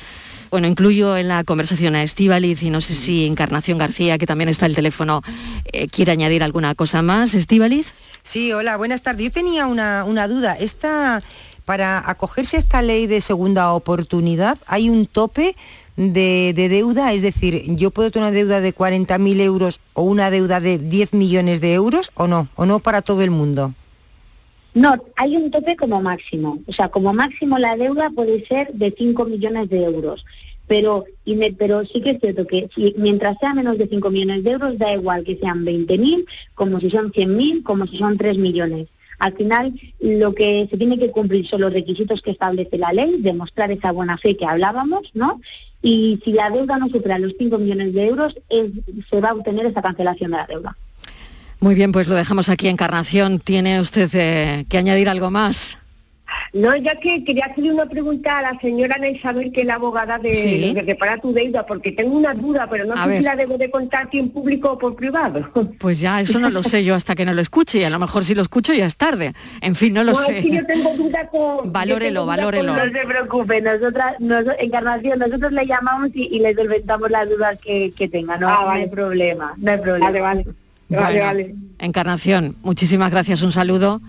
Bueno, incluyo en la conversación a Estíbaliz y no sé si Encarnación García, que también está el teléfono, eh, quiere añadir alguna cosa más. Estíbaliz. Sí, hola, buenas tardes. Yo tenía una, duda. Esta, para acogerse a esta ley de segunda oportunidad, ¿hay un tope de, de, deuda? Es decir, ¿yo puedo tener una deuda de 40.000 euros o una deuda de 10 millones de euros o no? ¿O no para todo el mundo? No, hay un tope como máximo. O sea, como máximo la deuda puede ser de 5 millones de euros. Pero, sí que es cierto que mientras sea menos de 5 millones de euros, da igual que sean 20.000, como si son 100.000, como si son 3 millones. Al final, lo que se tiene que cumplir son los requisitos que establece la ley, demostrar esa buena fe que hablábamos, ¿no? Y si la deuda no supera los 5 millones de euros, se va a obtener esa cancelación de la deuda. Muy bien, pues lo dejamos aquí, Encarnación. ¿Tiene usted eh, que añadir algo más? No, yo que quería hacerle una pregunta a la señora Ana Isabel, que es la abogada de, Sí. de Repara tu deuda, porque tengo una duda, pero no A sé ver. si la debo de contar aquí en público o por privado. Pues ya, eso no lo sé yo hasta que no lo escuche y a lo mejor si lo escucho ya es tarde. En fin, no lo No, sé. es que yo tengo duda con... Valórelo, valórelo. No se preocupe, nosotras, nos- Encarnación, nosotros le llamamos y, y le solventamos las dudas que, que tenga, no, Ah, no vale. hay problema, no hay problema. Vale, vale. Vale, Bueno, vale. Encarnación, muchísimas gracias, un saludo.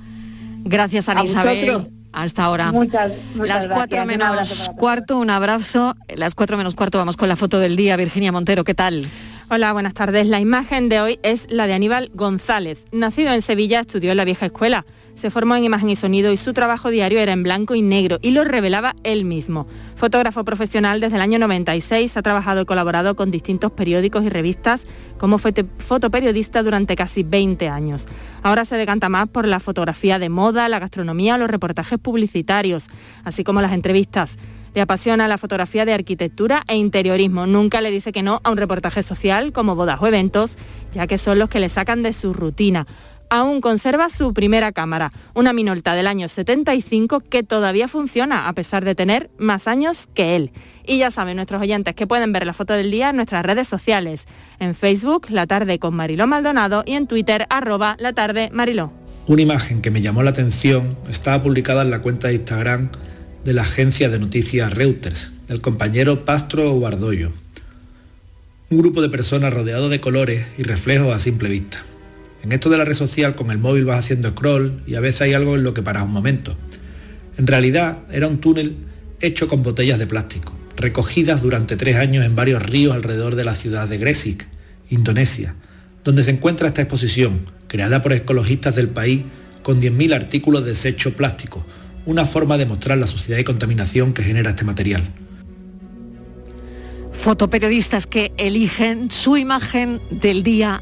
Gracias, Ana A Isabel. vosotros. Hasta ahora. Muchas, muchas Las cuatro menos cuarto, un abrazo. Las cuatro menos cuarto vamos con la foto del día. Virginia Montero, ¿qué tal? Hola, buenas tardes. La imagen de hoy es la de Aníbal González. Nacido en Sevilla, estudió en la vieja escuela. Se formó en imagen y sonido y su trabajo diario era en blanco y negro y lo revelaba él mismo. Fotógrafo profesional desde el año 96, ha trabajado y colaborado con distintos periódicos y revistas como fotoperiodista durante casi 20 años. Ahora se decanta más por la fotografía de moda, la gastronomía, los reportajes publicitarios, así como las entrevistas. Le apasiona la fotografía de arquitectura e interiorismo. Nunca le dice que no a un reportaje social como bodas o eventos, ya que son los que le sacan de su rutina. Aún conserva su primera cámara, una Minolta del año 75 que todavía funciona a pesar de tener más años que él. Y ya saben nuestros oyentes que pueden ver la foto del día en nuestras redes sociales, en Facebook, La Tarde con Mariló Maldonado y en Twitter, arroba La Tarde Mariló. Una imagen que me llamó la atención estaba publicada en la cuenta de Instagram de la agencia de noticias Reuters, del compañero Pastro Guardollo. Un grupo de personas rodeado de colores y reflejos a simple vista. En esto de la red social con el móvil vas haciendo scroll y a veces hay algo en lo que paras un momento. En realidad era un túnel hecho con botellas de plástico, recogidas durante tres años en varios ríos alrededor de la ciudad de Gresik, Indonesia, donde se encuentra esta exposición, creada por ecologistas del país, con 10.000 artículos de desecho plástico, una forma de mostrar la suciedad y contaminación que genera este material. Fotoperiodistas que eligen su imagen del día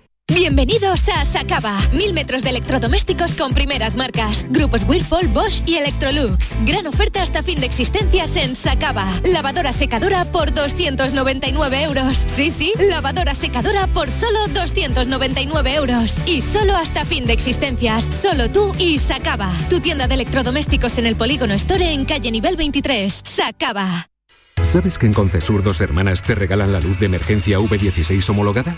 Bienvenidos a Sacaba. Mil metros de electrodomésticos con primeras marcas. Grupos Whirlpool, Bosch y Electrolux. Gran oferta hasta fin de existencias en Sacaba. Lavadora secadora por 299 euros. Sí, sí, lavadora secadora por solo 299 euros. Y solo hasta fin de existencias. Solo tú y Sacaba. Tu tienda de electrodomésticos en el Polígono Store en calle nivel 23. Sacaba. ¿Sabes que en Concesur dos hermanas te regalan la luz de emergencia V16 homologada?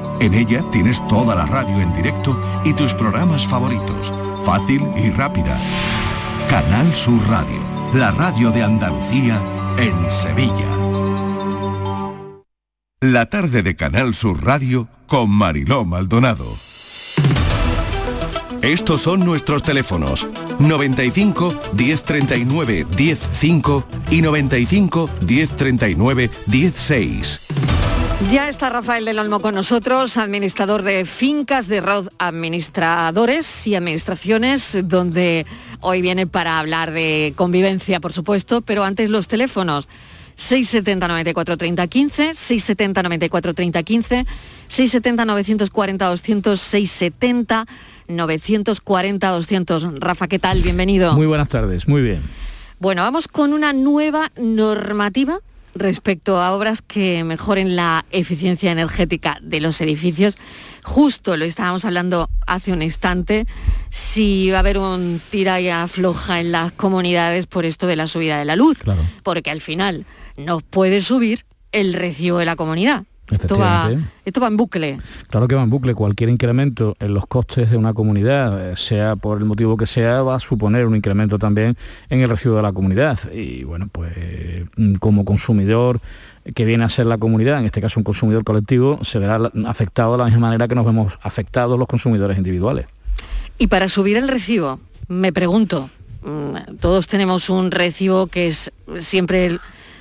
En ella tienes toda la radio en directo y tus programas favoritos. Fácil y rápida. Canal Sur Radio, la radio de Andalucía en Sevilla. La tarde de Canal Sur Radio con Mariló Maldonado. Estos son nuestros teléfonos 95 1039 105 y 95 1039 16. Ya está Rafael del Olmo con nosotros, administrador de fincas de ROD Administradores y Administraciones, donde hoy viene para hablar de convivencia, por supuesto, pero antes los teléfonos 670 94 30 15, 670 94 30 15, 670 940 200, 670 940 200. Rafa, ¿qué tal? Bienvenido. Muy buenas tardes, muy bien. Bueno, vamos con una nueva normativa respecto a obras que mejoren la eficiencia energética de los edificios. Justo lo estábamos hablando hace un instante, si va a haber un tira y afloja en las comunidades por esto de la subida de la luz, porque al final nos puede subir el recibo de la comunidad. Esto va, esto va en bucle. Claro que va en bucle. Cualquier incremento en los costes de una comunidad, eh, sea por el motivo que sea, va a suponer un incremento también en el recibo de la comunidad. Y bueno, pues mm, como consumidor que viene a ser la comunidad, en este caso un consumidor colectivo, se verá afectado de la misma manera que nos vemos afectados los consumidores individuales. Y para subir el recibo, me pregunto, mm, todos tenemos un recibo que es siempre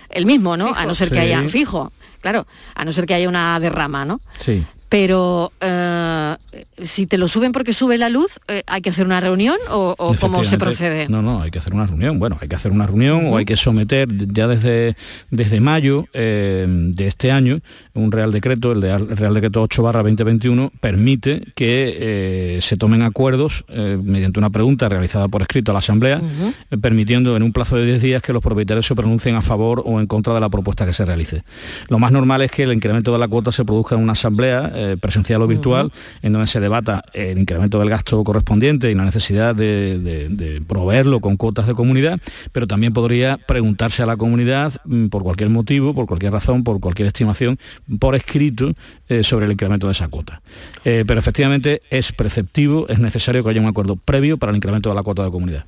el, mismo, ¿no? A no ser que haya fijo claro, a no ser que haya una derrama, ¿no? Sí pero eh, si te lo suben porque sube la luz, eh, ¿hay que hacer una reunión o, cómo se procede? No, no, hay que hacer una reunión. Bueno, hay que hacer una reunión o hay que someter ya desde, desde mayo eh, de este año un Real Decreto, el, Real Decreto 8 barra 2021, permite que se tomen acuerdos mediante una pregunta realizada por escrito a la Asamblea, permitiendo en un plazo de 10 días que los propietarios se pronuncien a favor o en contra de la propuesta que se realice. Lo más normal es que el incremento de la cuota se produzca en una Asamblea eh, presencial o virtual, en donde se debata el incremento del gasto correspondiente y la necesidad de, proveerlo con cuotas de comunidad, pero también podría preguntarse a la comunidad mm, por cualquier motivo, por cualquier razón, por cualquier estimación, por escrito eh, sobre el incremento de esa cuota. Eh, pero efectivamente es preceptivo, es necesario que haya un acuerdo previo para el incremento de la cuota de comunidad.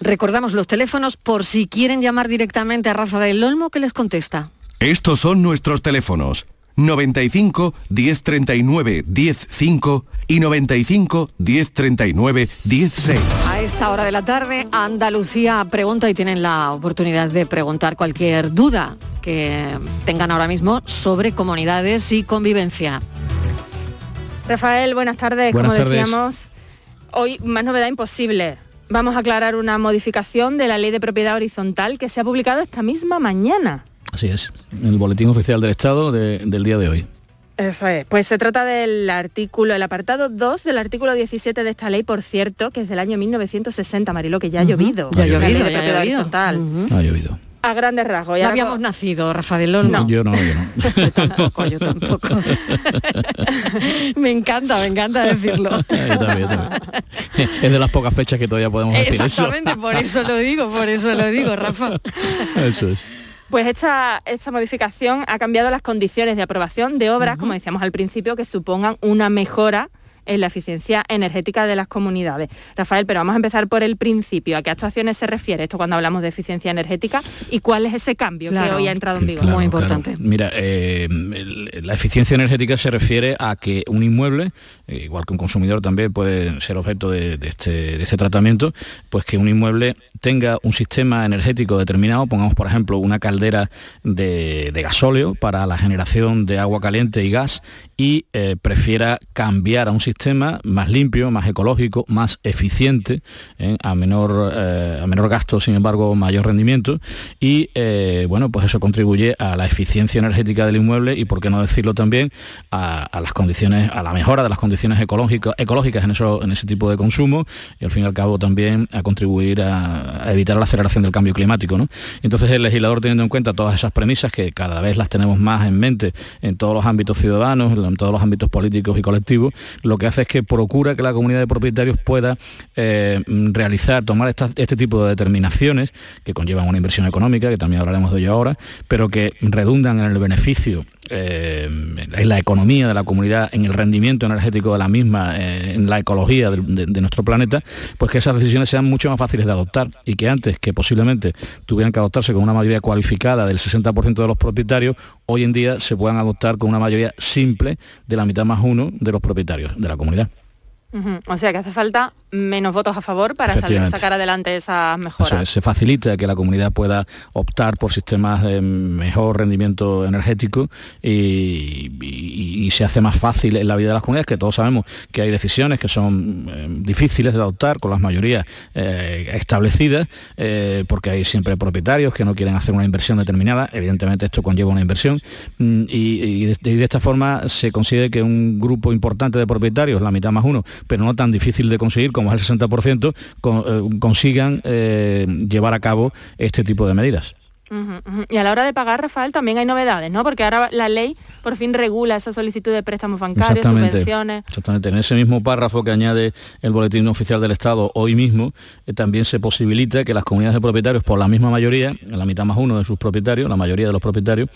Recordamos los teléfonos por si quieren llamar directamente a Rafa del Olmo que les contesta. Estos son nuestros teléfonos 95 1039 105 y 95 1039 16. A esta hora de la tarde, Andalucía pregunta y tienen la oportunidad de preguntar cualquier duda que tengan ahora mismo sobre comunidades y convivencia. Rafael, buenas tardes. Como decíamos, hoy más novedad imposible. Vamos a aclarar una modificación de la ley de propiedad horizontal que se ha publicado esta misma mañana. Así es, el boletín oficial del Estado del día de hoy. Eso es. Pues se trata del artículo, el apartado 2 del artículo 17 de esta ley, por cierto, que es del año 1960, Marilo, que ya ha llovido. Ya ha llovido, ya ha llovido. Ha llovido. A grandes rasgos. Ya habíamos nacido, Rafael No. Yo no, yo no. yo tampoco, yo tampoco. me encanta, me encanta decirlo. yo también, yo también. Es de las pocas fechas que todavía podemos decir eso. Exactamente, por eso lo digo, por eso lo digo, Rafa. Eso es. Pues esta, esta modificación ha cambiado las condiciones de aprobación de obras, como decíamos al principio, que supongan una mejora en la eficiencia energética de las comunidades. Rafael, pero vamos a empezar por el principio. ¿A qué actuaciones se refiere esto cuando hablamos de eficiencia energética y cuál es ese cambio que hoy ha entrado en vigor? Muy importante. Mira, eh, la eficiencia energética se refiere a que un inmueble, igual que un consumidor también puede ser objeto de, este, este, tratamiento, pues que un inmueble tenga un sistema energético determinado, pongamos por ejemplo una caldera de, gasóleo para la generación de agua caliente y gas y eh, prefiera cambiar a un sistema más limpio, más ecológico, más eficiente, ¿eh? a, menor, eh, a menor gasto, sin embargo, mayor rendimiento. Y eh, bueno, pues eso contribuye a la eficiencia energética del inmueble y, por qué no decirlo también, a, las condiciones, a la mejora de las condiciones ecológicas, ecológicas en, eso, en ese tipo de consumo y al fin y al cabo también a contribuir a, evitar la aceleración del cambio climático. ¿no? Entonces el legislador teniendo en cuenta todas esas premisas que cada vez las tenemos más en mente en todos los ámbitos ciudadanos, en todos los ámbitos políticos y colectivos, lo que hace es que procura que la comunidad de propietarios pueda eh, realizar, tomar este tipo de determinaciones que conllevan una inversión económica, que también hablaremos de ello ahora, pero que redundan en el beneficio eh, en la economía de la comunidad, en el rendimiento energético de la misma, eh, en la ecología de, nuestro planeta, pues que esas decisiones sean mucho más fáciles de adoptar y que antes que posiblemente tuvieran que adoptarse con una mayoría cualificada del 60% de los propietarios, hoy en día se puedan adoptar con una mayoría simple de la mitad más uno de los propietarios de la comunidad. O sea que hace falta menos votos a favor para sacar adelante esas mejoras. se facilita que la comunidad pueda optar por sistemas de mejor rendimiento energético y, se hace más fácil en la vida de las comunidades, que todos sabemos que hay decisiones que son eh, difíciles de adoptar con las mayorías eh, establecidas, eh, porque hay siempre propietarios que no quieren hacer una inversión determinada, evidentemente esto conlleva una inversión, mm, y, de, y de esta forma se consigue que un grupo importante de propietarios, la mitad más uno, pero no tan difícil de conseguir como es el 60%, eh, consigan eh, llevar a cabo este tipo de medidas. Y a la hora de pagar, Rafael, también hay novedades, ¿no? Porque ahora la ley por fin regula esa solicitud de préstamos bancarios, subvenciones. Exactamente. En ese mismo párrafo que añade el Boletín Oficial del Estado hoy mismo, eh, también se posibilita que las comunidades de propietarios, por la misma mayoría, en la mitad más uno de sus propietarios, la mayoría de los propietarios,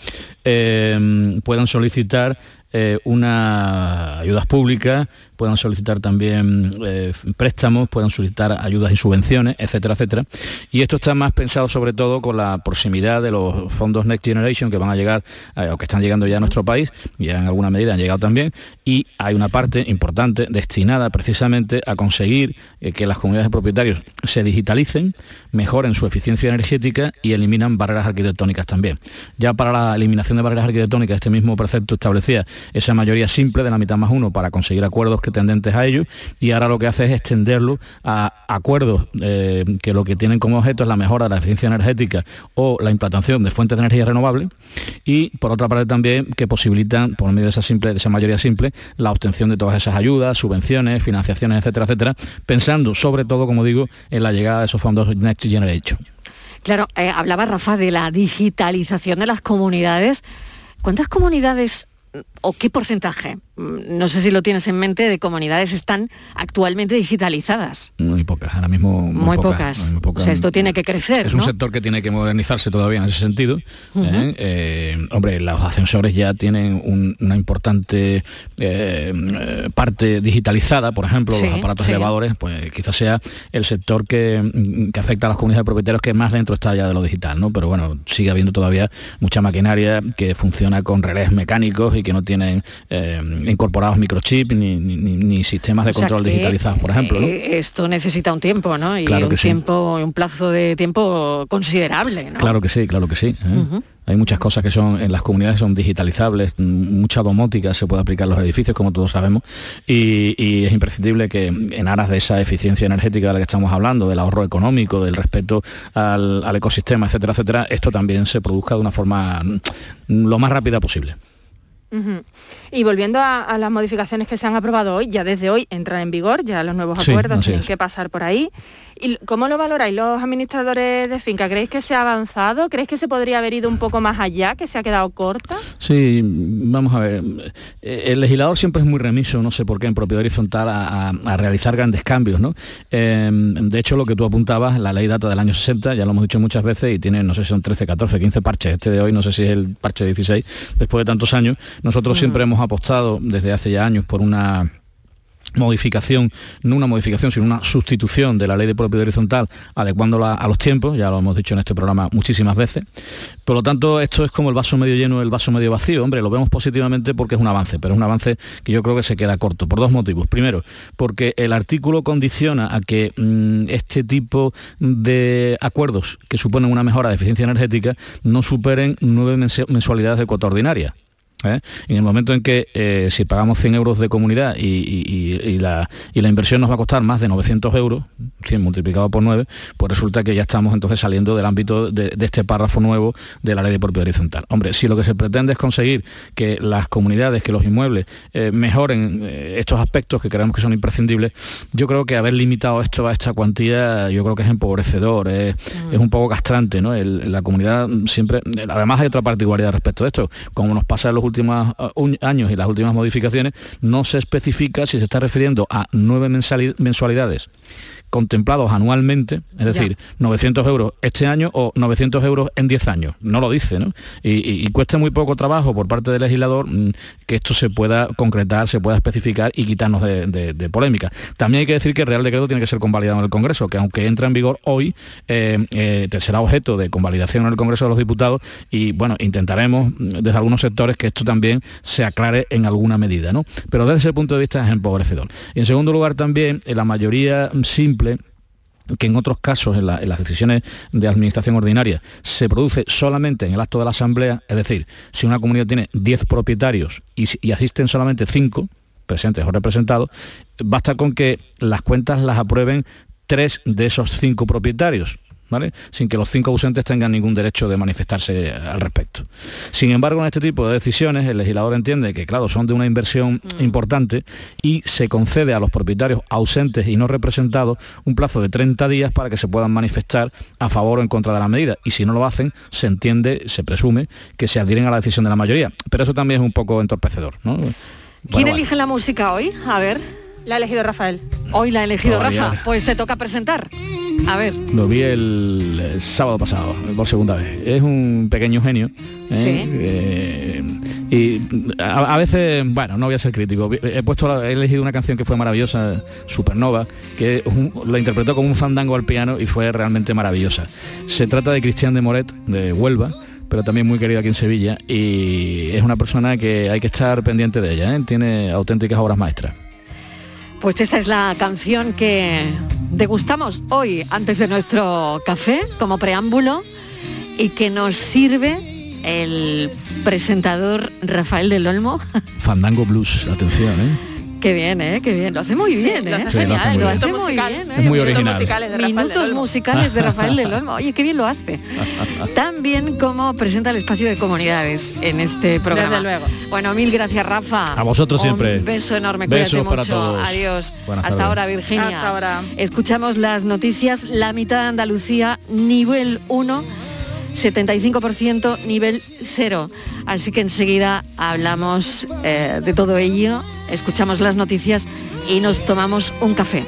eh, puedan solicitar eh, unas ayudas públicas, puedan solicitar también eh, préstamos, puedan solicitar ayudas y subvenciones, etcétera, etcétera. Y esto está más pensado sobre todo con la proximidad de los fondos Next Generation que van a llegar, eh, o que están llegando ya a nuestro país, ya en alguna medida han llegado también, y hay una parte importante destinada precisamente a conseguir que las comunidades de propietarios se digitalicen, mejoren su eficiencia energética y eliminan barreras arquitectónicas también. Ya para la eliminación de barreras arquitectónicas, este mismo precepto establecía esa mayoría simple de la mitad más uno para conseguir acuerdos que tendentes a ello y ahora lo que hace es extenderlo a acuerdos eh, que lo que tienen como objeto es la mejora de la eficiencia energética o la implantación de fuentes de energía renovable y por otra parte también que posibilitan por medio de esa simple de esa mayoría simple la obtención de todas esas ayudas, subvenciones, financiaciones, etcétera, etcétera, pensando sobre todo, como digo, en la llegada de esos fondos Next Generation. Claro, eh, hablaba Rafa de la digitalización de las comunidades. ¿Cuántas comunidades o qué porcentaje no sé si lo tienes en mente, de comunidades están actualmente digitalizadas. Muy pocas, ahora mismo muy, pocas. O sea, esto tiene que crecer. Es un sector que tiene que modernizarse todavía en ese sentido. ¿eh? Eh, hombre, los ascensores ya tienen una importante eh, parte digitalizada, por ejemplo, los aparatos elevadores, pues quizás sea el sector que, afecta a las comunidades de propietarios que más dentro está ya de lo digital, ¿no? Pero bueno, sigue habiendo todavía mucha maquinaria que funciona con relés mecánicos y que no tienen incorporados microchip ni, sistemas de control digitalizados, por ejemplo. Eh, esto necesita un tiempo, ¿no? Y un tiempo, un plazo de tiempo considerable, ¿no? Claro que sí, claro que sí. ¿eh? Hay muchas cosas que son en las comunidades son digitalizables, mucha domótica se puede aplicar en los edificios, como todos sabemos, y, es imprescindible que en aras de esa eficiencia energética de la que estamos hablando, del ahorro económico, del respeto al, ecosistema, etcétera, etcétera, esto también se produzca de una forma lo más rápida posible. Y volviendo a, las modificaciones que se han aprobado hoy, ya desde hoy entran en vigor, ya los nuevos acuerdos tienen que pasar por ahí. ¿Y cómo lo valoráis los administradores de finca? ¿Creéis que se ha avanzado? ¿Creéis que se podría haber ido un poco más allá, que se ha quedado corta? Sí, vamos a ver. El legislador siempre es muy remiso, no sé por qué, en propiedad horizontal a, realizar grandes cambios. ¿no? Em, de hecho, lo que tú apuntabas, la ley data del año 60, ya lo hemos dicho muchas veces, y tiene, no sé si son 13, 14, 15 parches. Este de hoy no sé si es el parche 16, después de tantos años. Nosotros siempre hemos apostado desde hace ya años por una modificación, no una modificación, sino una sustitución de la ley de propiedad horizontal, adecuándola a los tiempos, ya lo hemos dicho en este programa muchísimas veces. Por lo tanto, esto es como el vaso medio lleno, el vaso medio vacío. Hombre, lo vemos positivamente porque es un avance, pero es un avance que yo creo que se queda corto, por dos motivos. Primero, porque el artículo condiciona a que mm, este tipo de acuerdos que suponen una mejora de eficiencia energética no superen nueve mensualidades de cuota ordinaria. ¿Eh? En el momento en que eh, si pagamos 100 euros de comunidad y, la, inversión nos va a costar más de 900 euros, 100 multiplicado por 9, pues resulta que ya estamos entonces saliendo del ámbito de, este párrafo nuevo de la ley de propiedad horizontal. Hombre, si lo que se pretende es conseguir que las comunidades, que los inmuebles eh, mejoren estos aspectos que creemos que son imprescindibles, yo creo que haber limitado esto a esta cuantía, yo creo que es empobrecedor, es, mm. un poco castrante, ¿no? la comunidad siempre, además hay otra particularidad respecto a esto, como nos pasa en los últimos uh, años y las últimas modificaciones, no se especifica si se está refiriendo a nueve mensualidades contemplados anualmente, es decir, 900 euros este año o 900 euros en 10 años. No lo dice, ¿no? Y, cuesta muy poco trabajo por parte del legislador mm, que esto se pueda concretar, se pueda especificar y quitarnos de, polémica. También hay que decir que el Real Decreto tiene que ser convalidado en el Congreso, que aunque entra en vigor hoy, eh, eh, será objeto de convalidación en el Congreso de los Diputados y, bueno, intentaremos mm, desde algunos sectores que esto también se aclare en alguna medida, ¿no? Pero desde ese punto de vista es empobrecedor. Y en segundo lugar también, en la mayoría simple que en otros casos, en, las decisiones de administración ordinaria, se produce solamente en el acto de la asamblea, es decir, si una comunidad tiene 10 propietarios y, asisten solamente 5 presentes o representados, basta con que las cuentas las aprueben tres de esos cinco propietarios ¿vale? Sin que los cinco ausentes tengan ningún derecho de manifestarse al respecto. Sin embargo, en este tipo de decisiones, el legislador entiende que, claro, son de una inversión Mm. importante y se concede a los propietarios ausentes y no representados un plazo de 30 días para que se puedan manifestar a favor o en contra de la medida. Y si no lo hacen, se entiende, se presume, que se adhieren a la decisión de la mayoría. Pero eso también es un poco entorpecedor. ¿no? ¿Quién bueno. elige la música hoy? A ver. La ha elegido Rafael. Hoy la ha elegido Todavía. Rafa. Pues te toca presentar. A ver. Lo vi el, el sábado pasado, por segunda vez. Es un pequeño genio. ¿eh? Eh, y a, a veces, bueno, no voy a ser crítico. He puesto, la- he elegido una canción que fue maravillosa, Supernova, que un- la interpretó como un fandango al piano y fue realmente maravillosa. Se trata de Cristian de Moret, de Huelva pero también muy querido aquí en Sevilla y es una persona que hay que estar pendiente de ella, ¿eh? tiene auténticas obras maestras. Pues esta es la canción que degustamos hoy antes de nuestro café como preámbulo y que nos sirve el presentador Rafael del Olmo. Fandango Blues, atención, ¿eh? Qué bien, ¿eh? Qué bien. Lo hace muy bien, ¿eh? Sí, lo hace muy Lo bien. hace muy bien, Es muy original. musicales de Rafael Minutos musicales de Rafael del Olmo. Oye, qué bien lo hace. Tan bien como presenta el espacio de comunidades en este programa. Desde luego. Bueno, mil gracias, Rafa. A vosotros siempre. Un beso enorme, Besos cuídate para mucho. todos. Adiós. Buenas Hasta tardes. ahora, Virginia. Hasta ahora. Escuchamos las noticias. La mitad de Andalucía, nivel 1. 75% nivel 0. Así que enseguida hablamos eh, de todo ello, escuchamos las noticias y nos tomamos un café.